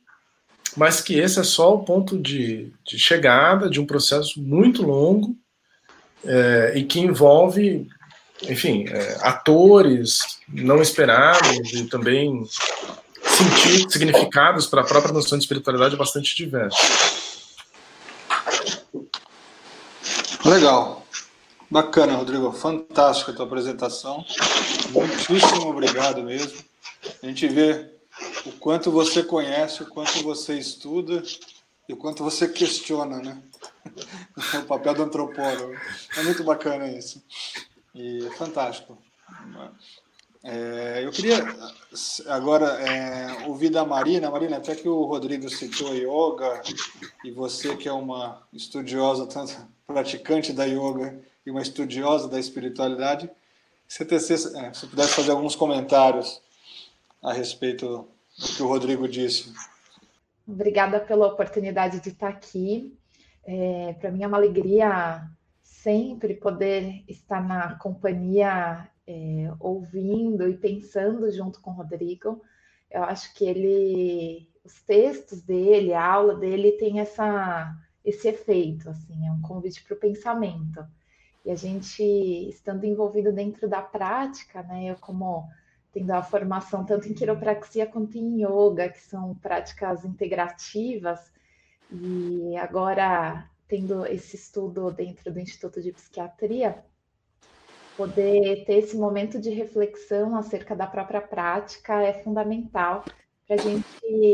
B: mas que esse é só o ponto de, de chegada de um processo muito longo é, e que envolve, enfim, é, atores não esperados e também sentir significados para a própria noção de espiritualidade bastante diversos.
C: Legal. Bacana, Rodrigo. Fantástica a tua apresentação. Muitíssimo obrigado mesmo. A gente vê o quanto você conhece, o quanto você estuda e o quanto você questiona, né? O papel do antropólogo. É muito bacana isso. E é fantástico. É, eu queria agora é, ouvir da Marina. Marina, até que o Rodrigo citou yoga, e você que é uma estudiosa, tanto praticante da yoga e uma estudiosa da espiritualidade, se você, é, se pudesse fazer alguns comentários a respeito do que o Rodrigo disse.
D: Obrigada pela oportunidade de estar aqui. É, Para mim é uma alegria sempre poder estar na companhia, é, ouvindo e pensando junto com o Rodrigo. Eu acho que ele, os textos dele, a aula dele tem essa, esse efeito, assim, é um convite para o pensamento. E a gente, estando envolvido dentro da prática, né, eu como tendo a formação tanto em quiropraxia quanto em yoga, que são práticas integrativas, e agora tendo esse estudo dentro do Instituto de Psiquiatria, poder ter esse momento de reflexão acerca da própria prática é fundamental para a gente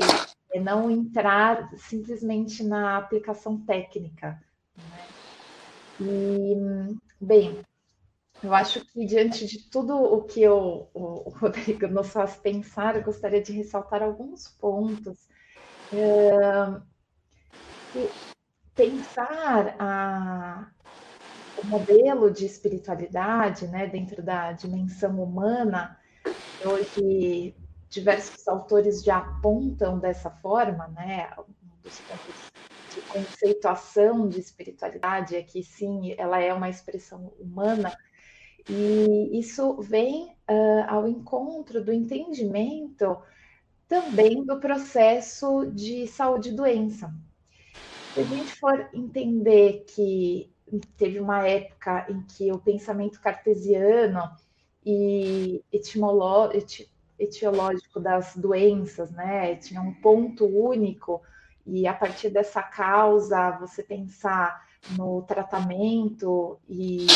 D: é, não entrar simplesmente na aplicação técnica. Né? E, bem, eu acho que diante de tudo o que eu, o, Rodrigo nos faz pensar, eu gostaria de ressaltar alguns pontos. É, pensar a, o modelo de espiritualidade né, dentro da dimensão humana, hoje diversos autores já apontam dessa forma, né, um dos pontos de conceituação de espiritualidade é que sim, ela é uma expressão humana, e isso vem uh, ao encontro do entendimento também do processo de saúde e doença. Se a gente for entender que teve uma época em que o pensamento cartesiano e etiológico das doenças, né, tinha um ponto único, e a partir dessa causa você pensar no tratamento e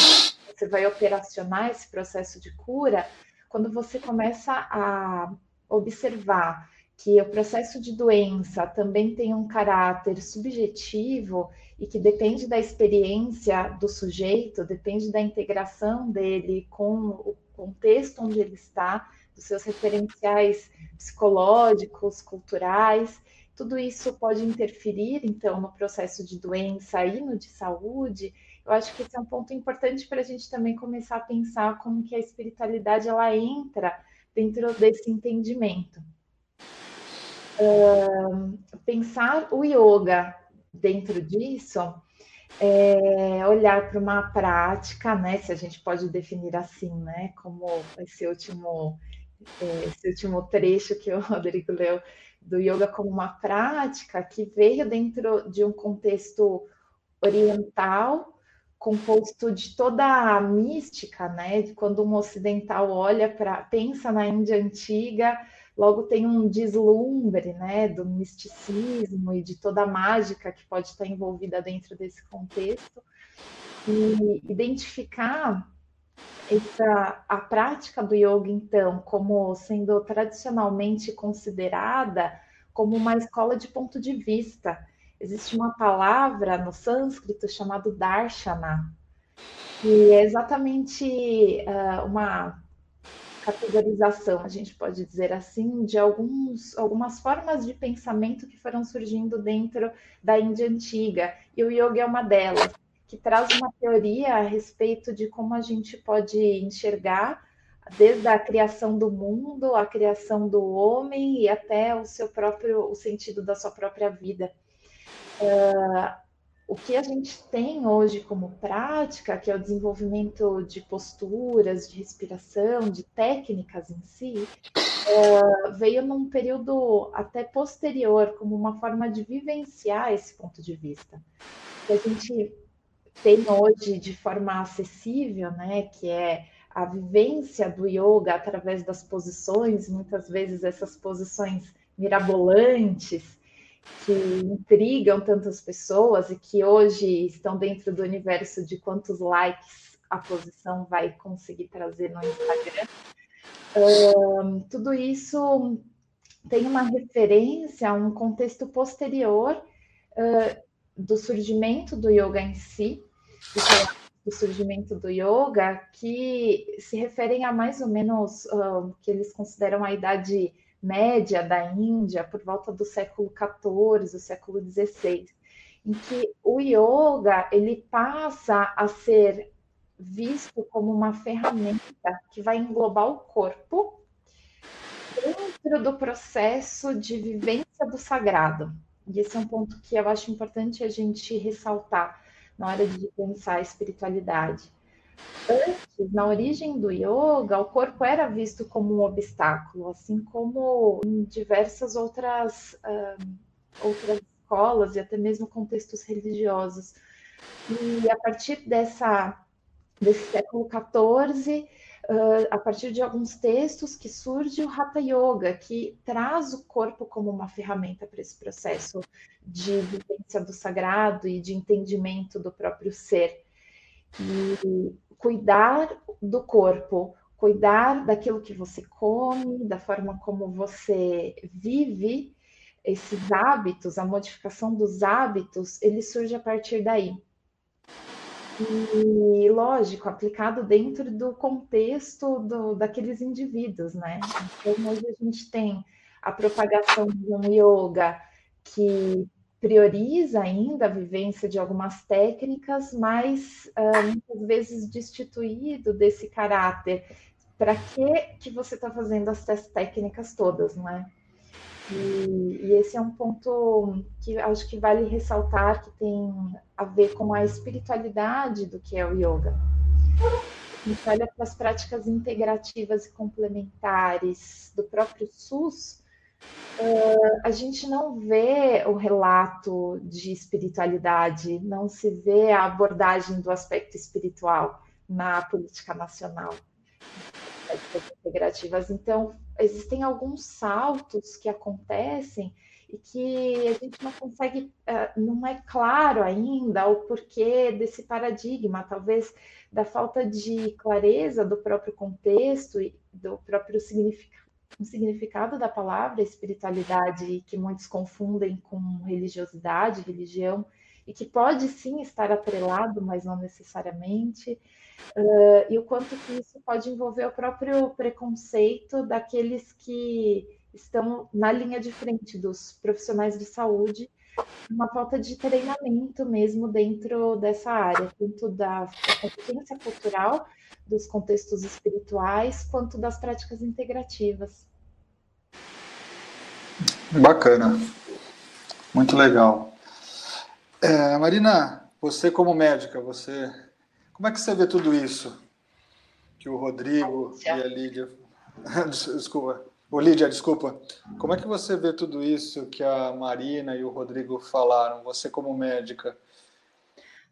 D: você vai operacionar esse processo de cura, quando você começa a observar que o processo de doença também tem um caráter subjetivo e que depende da experiência do sujeito, depende da integração dele com o contexto onde ele está, dos seus referenciais psicológicos, culturais. Tudo isso pode interferir, então, no processo de doença e no de saúde. Eu acho que esse é um ponto importante para a gente também começar a pensar como que a espiritualidade ela entra dentro desse entendimento pensar o yoga dentro disso é olhar para uma prática, né? Se a gente pode definir assim, né? Como esse último, é, esse último trecho que o Rodrigo leu do yoga como uma prática que veio dentro de um contexto oriental, composto de toda a mística, né? Quando um ocidental olha para pensa na Índia antiga, logo tem um deslumbre né, do misticismo e de toda a mágica que pode estar envolvida dentro desse contexto, e identificar essa, a prática do yoga, então, como sendo tradicionalmente considerada como uma escola de ponto de vista. Existe uma palavra no sânscrito chamada darshana, que é exatamente uh, uma categorização, a gente pode dizer assim, de alguns, algumas formas de pensamento que foram surgindo dentro da Índia antiga, e o yoga é uma delas, que traz uma teoria a respeito de como a gente pode enxergar desde a criação do mundo, a criação do homem e até o seu próprio o sentido da sua própria vida. Uh, o que a gente tem hoje como prática, que é o desenvolvimento de posturas, de respiração, de técnicas em si, é, veio num período até posterior, como uma forma de vivenciar esse ponto de vista. Que a gente tem hoje de forma acessível, né, que é a vivência do yoga através das posições, muitas vezes essas posições mirabolantes, que intrigam tantas pessoas e que hoje estão dentro do universo de quantos likes a posição vai conseguir trazer no Instagram. Um, tudo isso tem uma referência a um contexto posterior uh, do surgimento do yoga em si, do surgimento do yoga, que se referem a mais ou menos uh, que eles consideram a idade média da Índia, por volta do século XIV, do século XVI, em que o yoga ele passa a ser visto como uma ferramenta que vai englobar o corpo dentro do processo de vivência do sagrado. E esse é um ponto que eu acho importante a gente ressaltar, na hora de pensar a espiritualidade. Antes, na origem do yoga, o corpo era visto como um obstáculo, assim como em diversas outras, uh, outras escolas e até mesmo contextos religiosos. E a partir dessa, desse século XIV, uh, a partir de alguns textos, que surge o Hatha Yoga, que traz o corpo como uma ferramenta para esse processo de vivência do sagrado e de entendimento do próprio ser. E cuidar do corpo, cuidar daquilo que você come, da forma como você vive, esses hábitos, a modificação dos hábitos, ele surge a partir daí. E, lógico, aplicado dentro do contexto do, daqueles indivíduos, né? Então, hoje a gente tem a propagação de um yoga que prioriza ainda a vivência de algumas técnicas, mas uh, muitas vezes destituído desse caráter. Para que que você está fazendo essas técnicas todas, não é? E, e, esse é um ponto que acho que vale ressaltar, que tem a ver com a espiritualidade do que é o yoga. A gente olha para as práticas integrativas e complementares do próprio SUS, uh, a gente não vê o relato de espiritualidade, não se vê a abordagem do aspecto espiritual na política nacional integrativas. Então, existem alguns saltos que acontecem e que a gente não consegue, eh, não é claro ainda o porquê desse paradigma, talvez da falta de clareza do próprio contexto e do próprio significado da palavra espiritualidade, que muitos confundem com religiosidade, religião, e que pode sim estar atrelado, mas não necessariamente. Uh, e o quanto que isso pode envolver o próprio preconceito daqueles que estão na linha de frente dos profissionais de saúde, uma falta de treinamento mesmo dentro dessa área, tanto da, competência cultural, dos contextos espirituais, quanto das práticas integrativas.
C: Bacana, muito legal. É, Marina, você como médica, você como é que você vê tudo isso? Que o Rodrigo e a Lídia. Desculpa. O Lídia, desculpa. Como é que você vê tudo isso que a Marina e o Rodrigo falaram? Você como médica.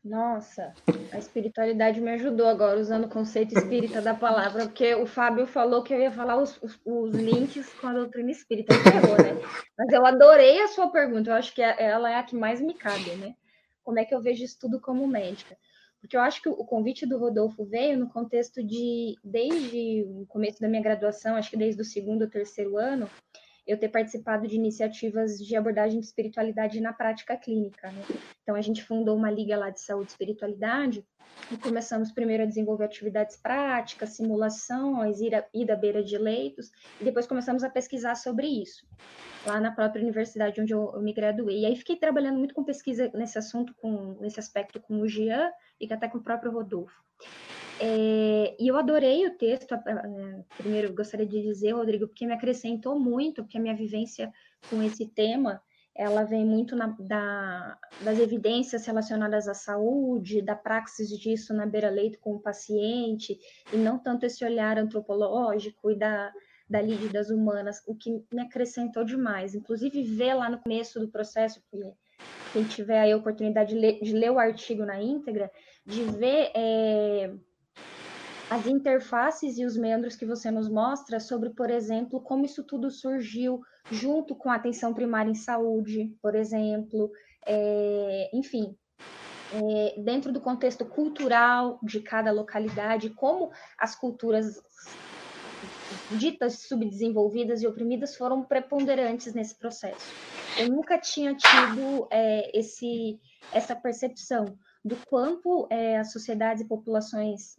E: Nossa, a espiritualidade me ajudou agora usando o conceito espírita da palavra, porque o Fábio falou que eu ia falar os, os, os links com a doutrina espírita, errou, né? Mas eu adorei a sua pergunta, eu acho que é, ela é a que mais me cabe, né? Como é que eu vejo isso tudo como médica? Porque eu acho que o convite do Rodolfo veio no contexto de, desde o começo da minha graduação, acho que desde o segundo ou terceiro ano, eu ter participado de iniciativas de abordagem de espiritualidade na prática clínica. Né? Então, a gente fundou uma liga lá de saúde e espiritualidade e começamos primeiro a desenvolver atividades práticas, simulações, ir, a, ir à beira de leitos, e depois começamos a pesquisar sobre isso, lá na própria universidade onde eu, eu me graduei. E aí fiquei trabalhando muito com pesquisa nesse assunto, com, nesse aspecto com o Jean, e até com o próprio Rodolfo. É, e eu adorei o texto. Primeiro, gostaria de dizer, Rodrigo, porque me acrescentou muito, porque a minha vivência com esse tema ela vem muito na, da, das evidências relacionadas à saúde, da praxis disso na beira-leito com o paciente, e não tanto esse olhar antropológico e da, da lide das humanas, o que me acrescentou demais. Inclusive, ver lá no começo do processo, quem tiver a oportunidade de ler, de ler o artigo na íntegra, de ver é, as interfaces e os membros que você nos mostra sobre, por exemplo, como isso tudo surgiu junto com a atenção primária em saúde, por exemplo, é, enfim, é, dentro do contexto cultural de cada localidade, como as culturas ditas subdesenvolvidas e oprimidas foram preponderantes nesse processo. Eu nunca tinha tido é, esse, essa percepção do quanto é, as sociedades e populações,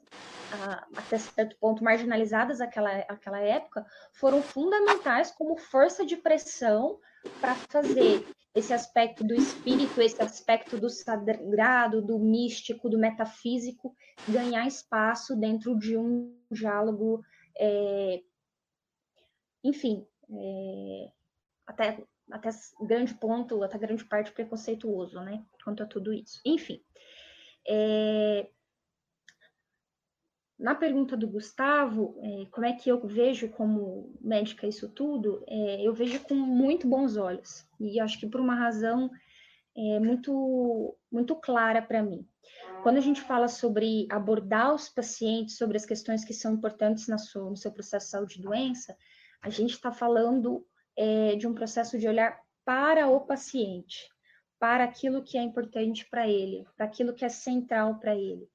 E: até certo ponto marginalizadas naquela aquela época, foram fundamentais como força de pressão para fazer esse aspecto do espírito, esse aspecto do sagrado, do místico, do metafísico, ganhar espaço dentro de um diálogo, é, enfim, é, até, até grande ponto, até grande parte preconceituoso, né, quanto a tudo isso. Enfim, É, na pergunta do Gustavo, é, como é que eu vejo como médica isso tudo, é, eu vejo com muito bons olhos. E acho que por uma razão é, muito, muito clara para mim. Quando a gente fala sobre abordar os pacientes sobre as questões que são importantes na sua, no seu processo de saúde e doença, a gente está falando é, de um processo de olhar para o paciente, para aquilo que é importante para ele, para aquilo que é central para ele.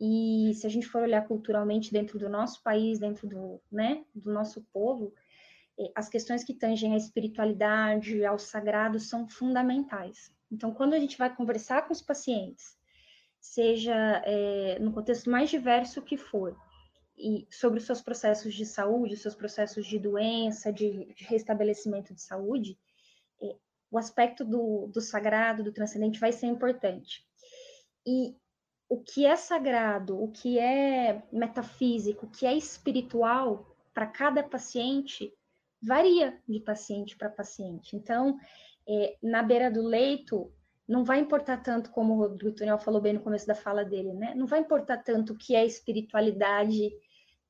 E: E se a gente for olhar culturalmente dentro do nosso país, dentro do, né, do nosso povo, é, as questões que tangem à espiritualidade, ao sagrado, são fundamentais. Então, quando a gente vai conversar com os pacientes, seja é, no contexto mais diverso que for, e sobre os seus processos de saúde, os seus processos de doença, de, de restabelecimento de saúde, é, o aspecto do, do sagrado, do transcendente vai ser importante. E o que é sagrado, o que é metafísico, o que é espiritual para cada paciente varia de paciente para paciente. Então, é, na beira do leito, não vai importar tanto, como o Rodrigo falou bem no começo da fala dele, né? Não vai importar tanto o que é espiritualidade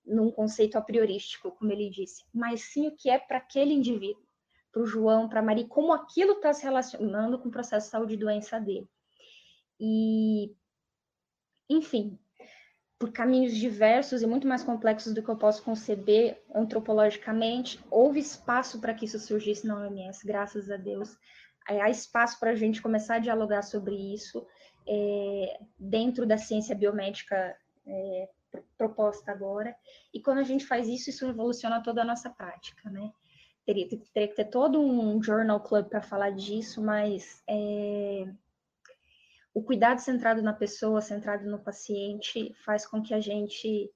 E: num conceito a priorístico, como ele disse, mas sim o que é para aquele indivíduo, para o João, para a Maria, como aquilo está se relacionando com o processo de saúde e doença dele. E enfim, por caminhos diversos e muito mais complexos do que eu posso conceber antropologicamente, houve espaço para que isso surgisse na OMS, graças a Deus. Há espaço para a gente começar a dialogar sobre isso é, dentro da ciência biomédica é, proposta agora. E quando a gente faz isso, isso revoluciona toda a nossa prática, né? Teria, teria que ter todo um journal club para falar disso, mas é, o cuidado centrado na pessoa, centrado no paciente, faz com que a gente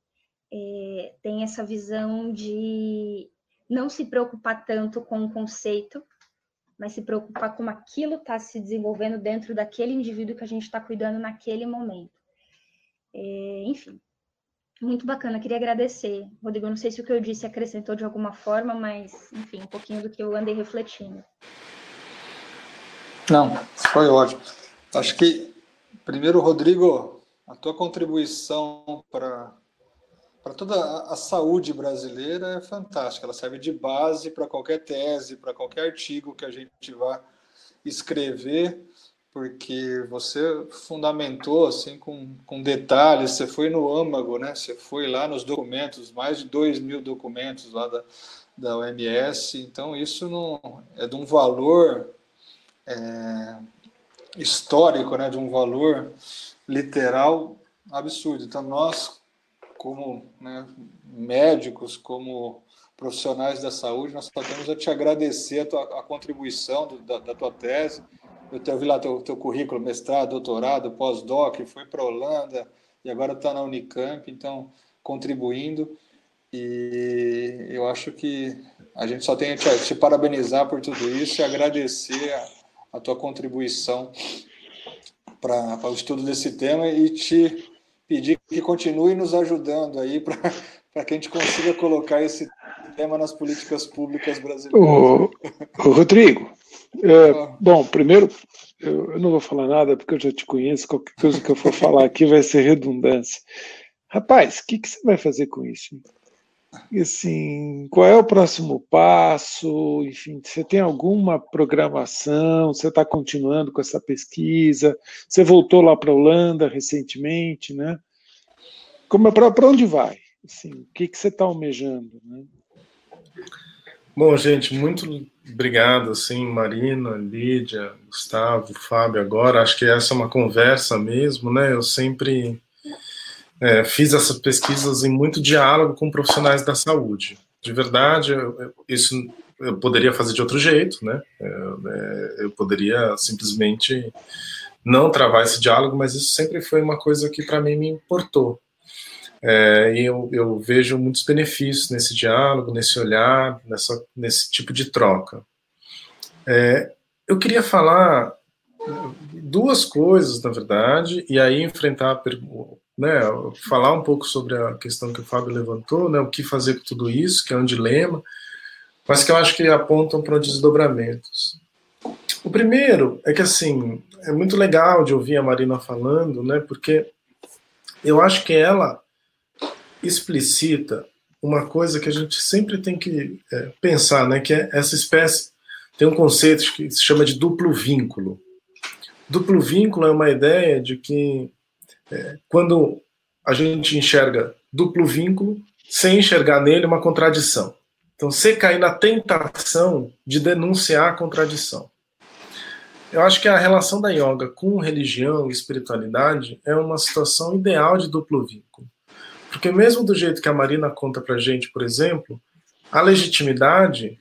E: é, tenha essa visão de não se preocupar tanto com o conceito, mas se preocupar como aquilo está se desenvolvendo dentro daquele indivíduo que a gente está cuidando naquele momento. É, enfim, muito bacana, queria agradecer. Rodrigo, não sei se o que eu disse acrescentou de alguma forma, mas, enfim, um pouquinho do que eu andei refletindo.
C: Não, foi ótimo. Acho que, primeiro, Rodrigo, a tua contribuição para para toda a saúde brasileira é fantástica. Ela serve de base para qualquer tese, para qualquer artigo que a gente vá escrever, porque você fundamentou assim com, com detalhes. Você foi no âmago, né? Você foi lá nos documentos, mais de dois mil documentos lá da, da OMS. Então isso não é de um valor é, histórico, né, de um valor literal absurdo. Então, nós, como né, médicos, como profissionais da saúde, nós só temos a te agradecer a, tua, a contribuição do, da, da, tua tese. Eu, te, eu vi lá teu, teu currículo, mestrado, doutorado, pós-doc, foi para a Holanda e agora está na Unicamp, então contribuindo. E eu acho que a gente só tem a te, te parabenizar por tudo isso e agradecer a, a tua contribuição para o estudo desse tema e te pedir que continue nos ajudando aí para que a gente consiga colocar esse tema nas políticas públicas brasileiras.
A: O, o Rodrigo, é, bom, primeiro, eu, eu, não vou falar nada porque eu já te conheço, qualquer coisa que eu for falar aqui vai ser redundância. Rapaz, o que, que você vai fazer com isso? E assim, qual é o próximo passo? Enfim, você tem alguma programação? Você está continuando com essa pesquisa? Você voltou lá para a Holanda recentemente, né? Como é para onde vai? Assim, o que, que você está almejando? Né?
B: Bom, gente, muito obrigado, assim, Marina, Lídia, Gustavo, Fábio. Agora, acho que essa é uma conversa mesmo, né? Eu sempre é, fiz essas pesquisas em muito diálogo com profissionais da saúde. De verdade, eu, isso eu poderia fazer de outro jeito, né? Eu, é, eu, poderia simplesmente não travar esse diálogo, mas isso sempre foi uma coisa que para mim me importou. É, e eu, eu, vejo muitos benefícios nesse diálogo, nesse olhar, nessa, nesse tipo de troca. É, eu queria falar duas coisas, na verdade, e aí enfrentar né, falar um pouco sobre a questão que o Fábio levantou, né, o que fazer com tudo isso, que é um dilema, mas que eu acho que apontam para desdobramentos. O primeiro é que, assim, é muito legal de ouvir a Marina falando, né? Porque eu acho que ela explicita uma coisa que a gente sempre tem que é, pensar, né? Que é essa espécie tem um conceito que se chama de duplo vínculo. Duplo vínculo é uma ideia de que é, quando a gente enxerga duplo vínculo, sem enxergar nele uma contradição. Então, você cair na tentação de denunciar a contradição. Eu acho que a relação da yoga com religião e espiritualidade é uma situação ideal de duplo vínculo. Porque mesmo do jeito que a Marina conta pra gente, por exemplo, a legitimidade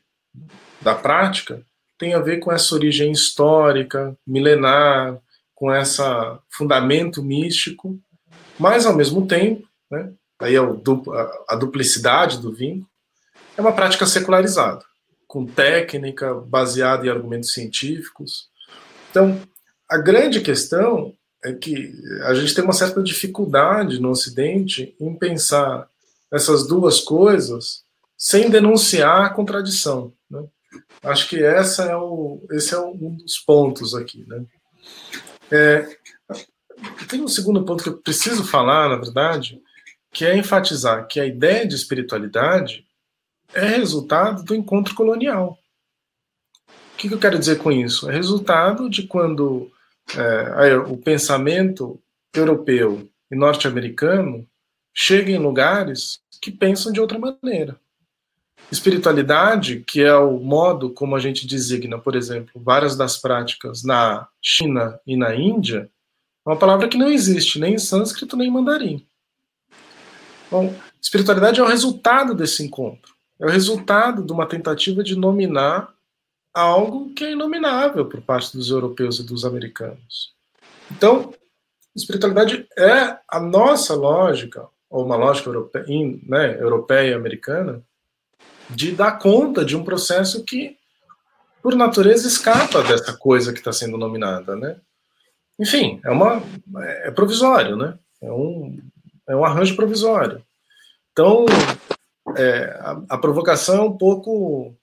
B: da prática tem a ver com essa origem histórica, milenar, com esse fundamento místico, mas ao mesmo tempo, né, aí é a duplicidade do vínculo, é uma prática secularizada, com técnica baseada em argumentos científicos. Então, a grande questão é que a gente tem uma certa dificuldade no Ocidente em pensar essas duas coisas sem denunciar a contradição. Né? Acho que essa é o, esse é um dos pontos aqui. Né? É, tem um segundo ponto que eu preciso falar, na verdade, que é enfatizar que a ideia de espiritualidade é resultado do encontro colonial. O que, eu quero dizer com isso? É resultado de quando é, o pensamento europeu e norte-americano chega em lugares que pensam de outra maneira. Espiritualidade, que é o modo como a gente designa, por exemplo, várias das práticas na China e na Índia, é uma palavra que não existe nem em sânscrito nem em mandarim. Bom, espiritualidade é o resultado desse encontro. É o resultado de uma tentativa de nominar algo que é inominável por parte dos europeus e dos americanos. Então, espiritualidade é a nossa lógica, ou uma lógica europeia, né, europeia e americana, de dar conta de um processo que, por natureza, escapa dessa coisa que está sendo nominada, né? Enfim, é uma é provisório, né? É um, é um arranjo provisório. Então, é, a, a, provocação é um pouco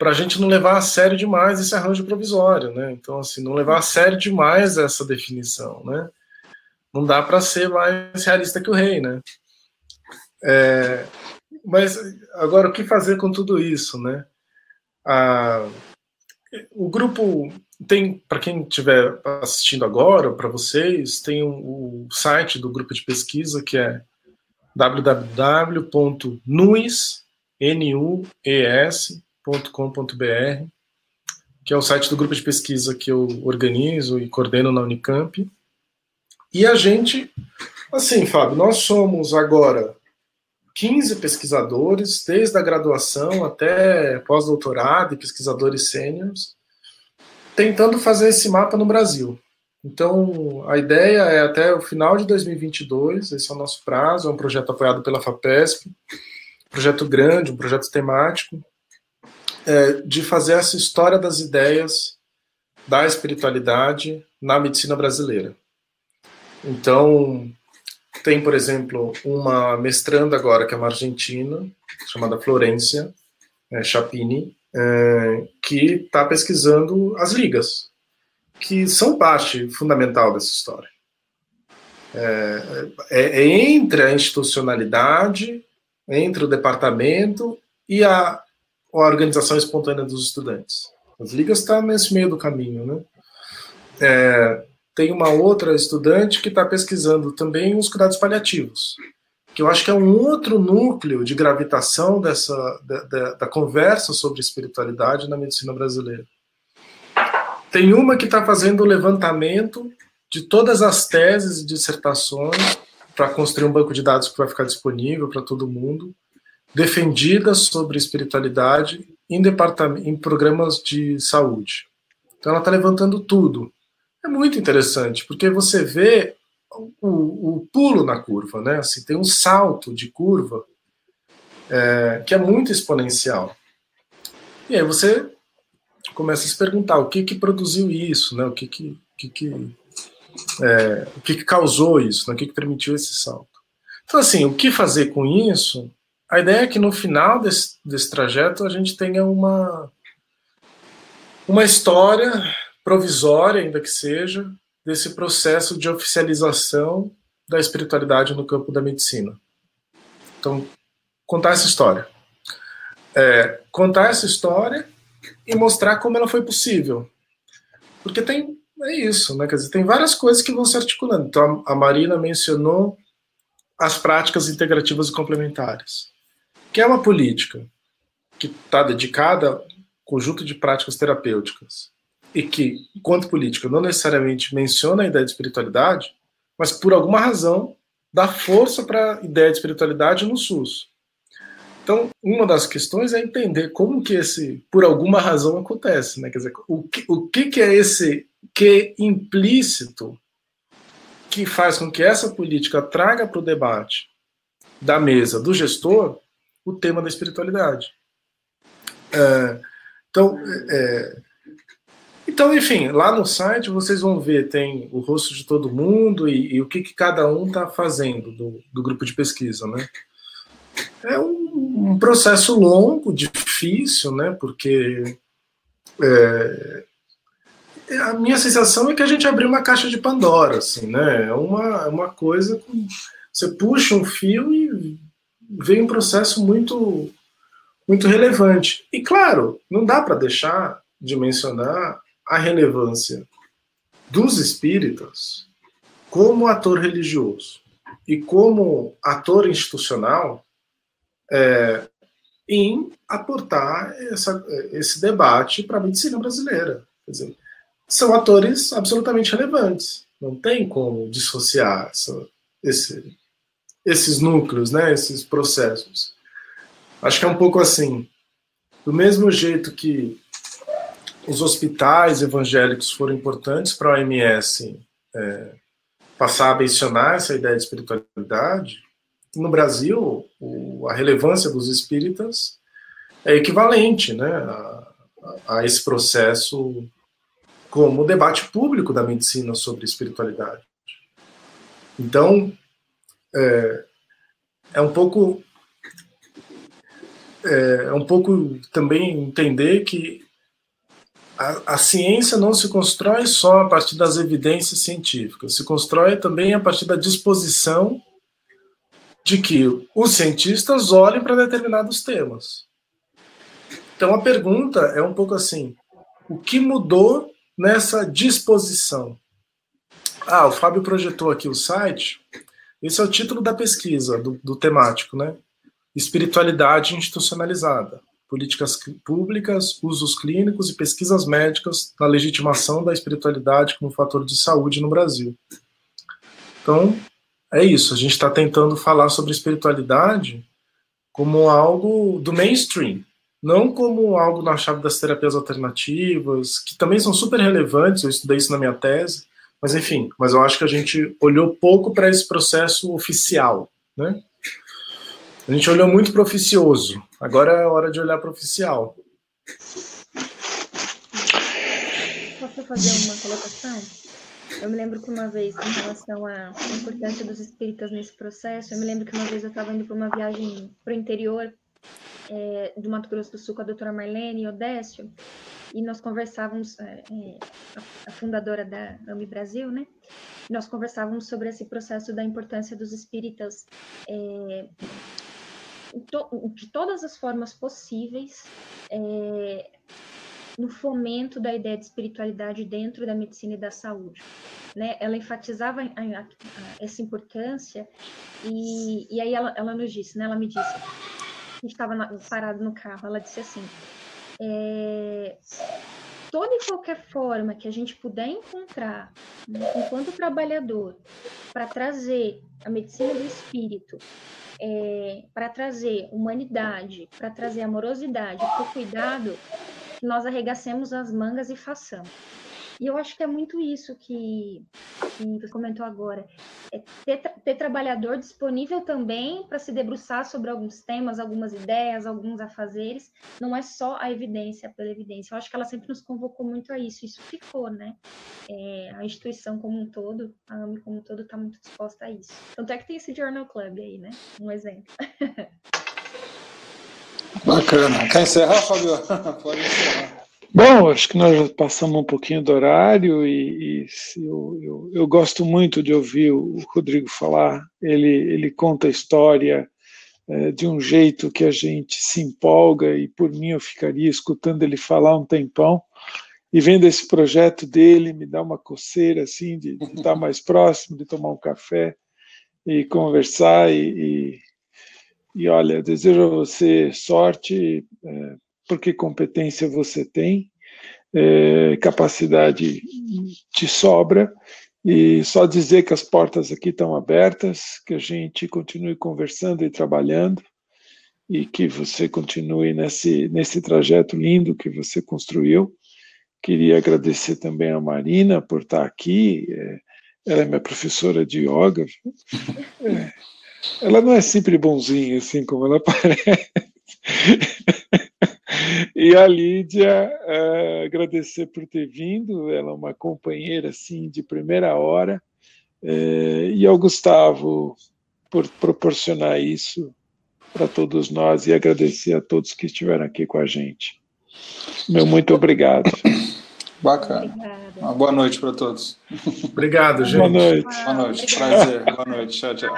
B: para a gente não levar a sério demais esse arranjo provisório, né? Então, assim, não levar a sério demais essa definição, né? Não dá para ser mais realista que o rei, né? É, mas agora o que fazer com tudo isso, né? Ah, o grupo tem, para quem estiver assistindo agora, para vocês, tem o, o, site do grupo de pesquisa que é www.nues.com.br, que é o site do grupo de pesquisa que eu organizo e coordeno na Unicamp. E a gente, assim, Fábio, nós somos agora 15 pesquisadores, desde a graduação até pós-doutorado e pesquisadores sêniores, tentando fazer esse mapa no Brasil. Então, a ideia é até o final de 2022, esse é o nosso prazo, é um projeto apoiado pela FAPESP, projeto grande, um projeto temático, é, de fazer essa história das ideias da espiritualidade na medicina brasileira. Então, tem, por exemplo, uma mestranda agora, que é uma argentina, chamada Florência é, Chapini, é, que está pesquisando as ligas, que são parte fundamental dessa história. É, é, é entre a institucionalidade, entre o departamento e a, a organização espontânea dos estudantes. As ligas estão tá nesse meio do caminho, né? É, tem uma outra estudante que está pesquisando também os cuidados paliativos, que eu acho que é um outro núcleo de gravitação dessa da, da, da conversa sobre espiritualidade na medicina brasileira. Tem uma que está fazendo o levantamento de todas as teses e dissertações para construir um banco de dados que vai ficar disponível para todo mundo, defendidas sobre espiritualidade em, em programas de saúde. Então ela está levantando tudo é muito interessante, porque você vê o, o pulo na curva, né? Assim, tem um salto de curva é, que é muito exponencial. E aí você começa a se perguntar o que que produziu isso, né? O que que, que, que é, o que, que causou isso, né? o que, que permitiu esse salto. Então, assim, o que fazer com isso? A ideia é que no final desse, desse trajeto a gente tenha uma uma história provisória, ainda que seja, desse processo de oficialização da espiritualidade no campo da medicina. Então, contar essa história. É, contar essa história e mostrar como ela foi possível. Porque tem é isso, né? Quer dizer, tem várias coisas que vão se articulando. Então, a Marina mencionou as práticas integrativas e complementares, que é uma política que está dedicada a conjunto de práticas terapêuticas e que, enquanto política, não necessariamente menciona a ideia de espiritualidade, mas por alguma razão dá força para a ideia de espiritualidade no SUS. Então, uma das questões é entender como que esse, por alguma razão, acontece, né? Quer dizer, o que, o que, que é esse que implícito que faz com que essa política traga para o debate da mesa do gestor o tema da espiritualidade. É, então, é, então, enfim, lá no site vocês vão ver, tem o rosto de todo mundo e, e o que, que, cada um está fazendo do, do, grupo de pesquisa, né? É um, um processo longo, difícil, né? Porque é, a minha sensação é que a gente abriu uma caixa de Pandora, assim, né? É uma, uma coisa com, você puxa um fio e vem um processo muito muito relevante. E claro, não dá para deixar de mencionar a relevância dos espíritas como ator religioso e como ator institucional é, em aportar essa, esse debate para a medicina brasileira. Quer dizer, são atores absolutamente relevantes. Não tem como dissociar essa, esse, esses núcleos, né, esses processos. Acho que é um pouco assim. Do mesmo jeito que os hospitais evangélicos foram importantes para a OMS é, passar a mencionar essa ideia de espiritualidade, no Brasil, o, a relevância dos espíritas é equivalente né, a, a esse processo como debate público da medicina sobre espiritualidade. Então, é, é um pouco é, é, um pouco também entender que a, a, ciência não se constrói só a partir das evidências científicas, se constrói também a partir da disposição de que os cientistas olhem para determinados temas. Então a pergunta é um pouco assim: o que mudou nessa disposição. Ah, o Fábio projetou aqui o site. Esse é o título da pesquisa, do, do temático, né? Espiritualidade institucionalizada. Políticas públicas, usos clínicos e pesquisas médicas na legitimação da espiritualidade como fator de saúde no Brasil. Então, é isso. A gente está tentando falar sobre espiritualidade como algo do mainstream, não como algo na chave das terapias alternativas, que também são super relevantes, eu estudei isso na minha tese, mas enfim, mas eu acho que a gente olhou pouco para esse processo oficial, né? A gente olhou muito para oficioso, agora é hora de olhar para oficial.
E: Posso fazer uma colocação? Eu me lembro que uma vez, em relação à importância dos espíritas nesse processo, eu me lembro que uma vez eu estava indo para uma viagem para o interior é, do Mato Grosso do Sul com a doutora Marlene Odécio, e nós conversávamos, é, é, a, fundadora da AMI Brasil, né? Nós conversávamos sobre esse processo da importância dos espíritas é, de todas as formas possíveis é, no fomento da ideia de espiritualidade dentro da medicina e da saúde. Né? Ela enfatizava a, a, a, essa importância e, e aí ela, ela nos disse, né? ela me disse, a gente estava parado no carro, ela disse assim: é, toda e qualquer forma que a gente puder encontrar, né, enquanto trabalhador, para trazer a medicina do espírito, é, para trazer humanidade, para trazer amorosidade, para o cuidado, nós arregacemos as mangas e façamos. E eu acho que é muito isso que, que você comentou agora. É ter, ter trabalhador disponível também para se debruçar sobre alguns temas, algumas ideias, alguns afazeres. Não é só a evidência pela evidência. Eu acho que ela sempre nos convocou muito a isso. Isso ficou, né? É, a instituição como um todo, a AMI como um todo, está muito disposta a isso. Tanto é que tem esse Journal Club aí, né? Um exemplo.
C: Bacana. Quer encerrar, Fabio? Pode encerrar.
A: Bom, acho que nós já passamos um pouquinho do horário e, e eu, eu, eu, gosto muito de ouvir o Rodrigo falar. Ele, ele conta a história é, de um jeito que a gente se empolga e por mim eu ficaria escutando ele falar um tempão e vendo esse projeto dele me dá uma coceira assim de, de estar mais próximo, de tomar um café e conversar e, e, e olha, desejo a você sorte. É, porque competência você tem, é, capacidade te sobra, e só dizer que as portas aqui estão abertas, que a gente continue conversando e trabalhando, e que você continue nesse, nesse trajeto lindo que você construiu. Queria agradecer também a Marina por estar aqui, é, ela é minha professora de yoga. É, ela não é sempre bonzinha, assim como ela parece. E a Lídia, uh, agradecer por ter vindo, ela é uma companheira assim de primeira hora, uh, e ao Gustavo por proporcionar isso para todos nós e agradecer a todos que estiveram aqui com a gente. Meu muito obrigado.
C: Bacana. Obrigada. Uma boa noite para todos.
B: Obrigado, gente.
A: Boa noite.
C: Boa noite. Prazer. Boa noite. Tchau, tchau.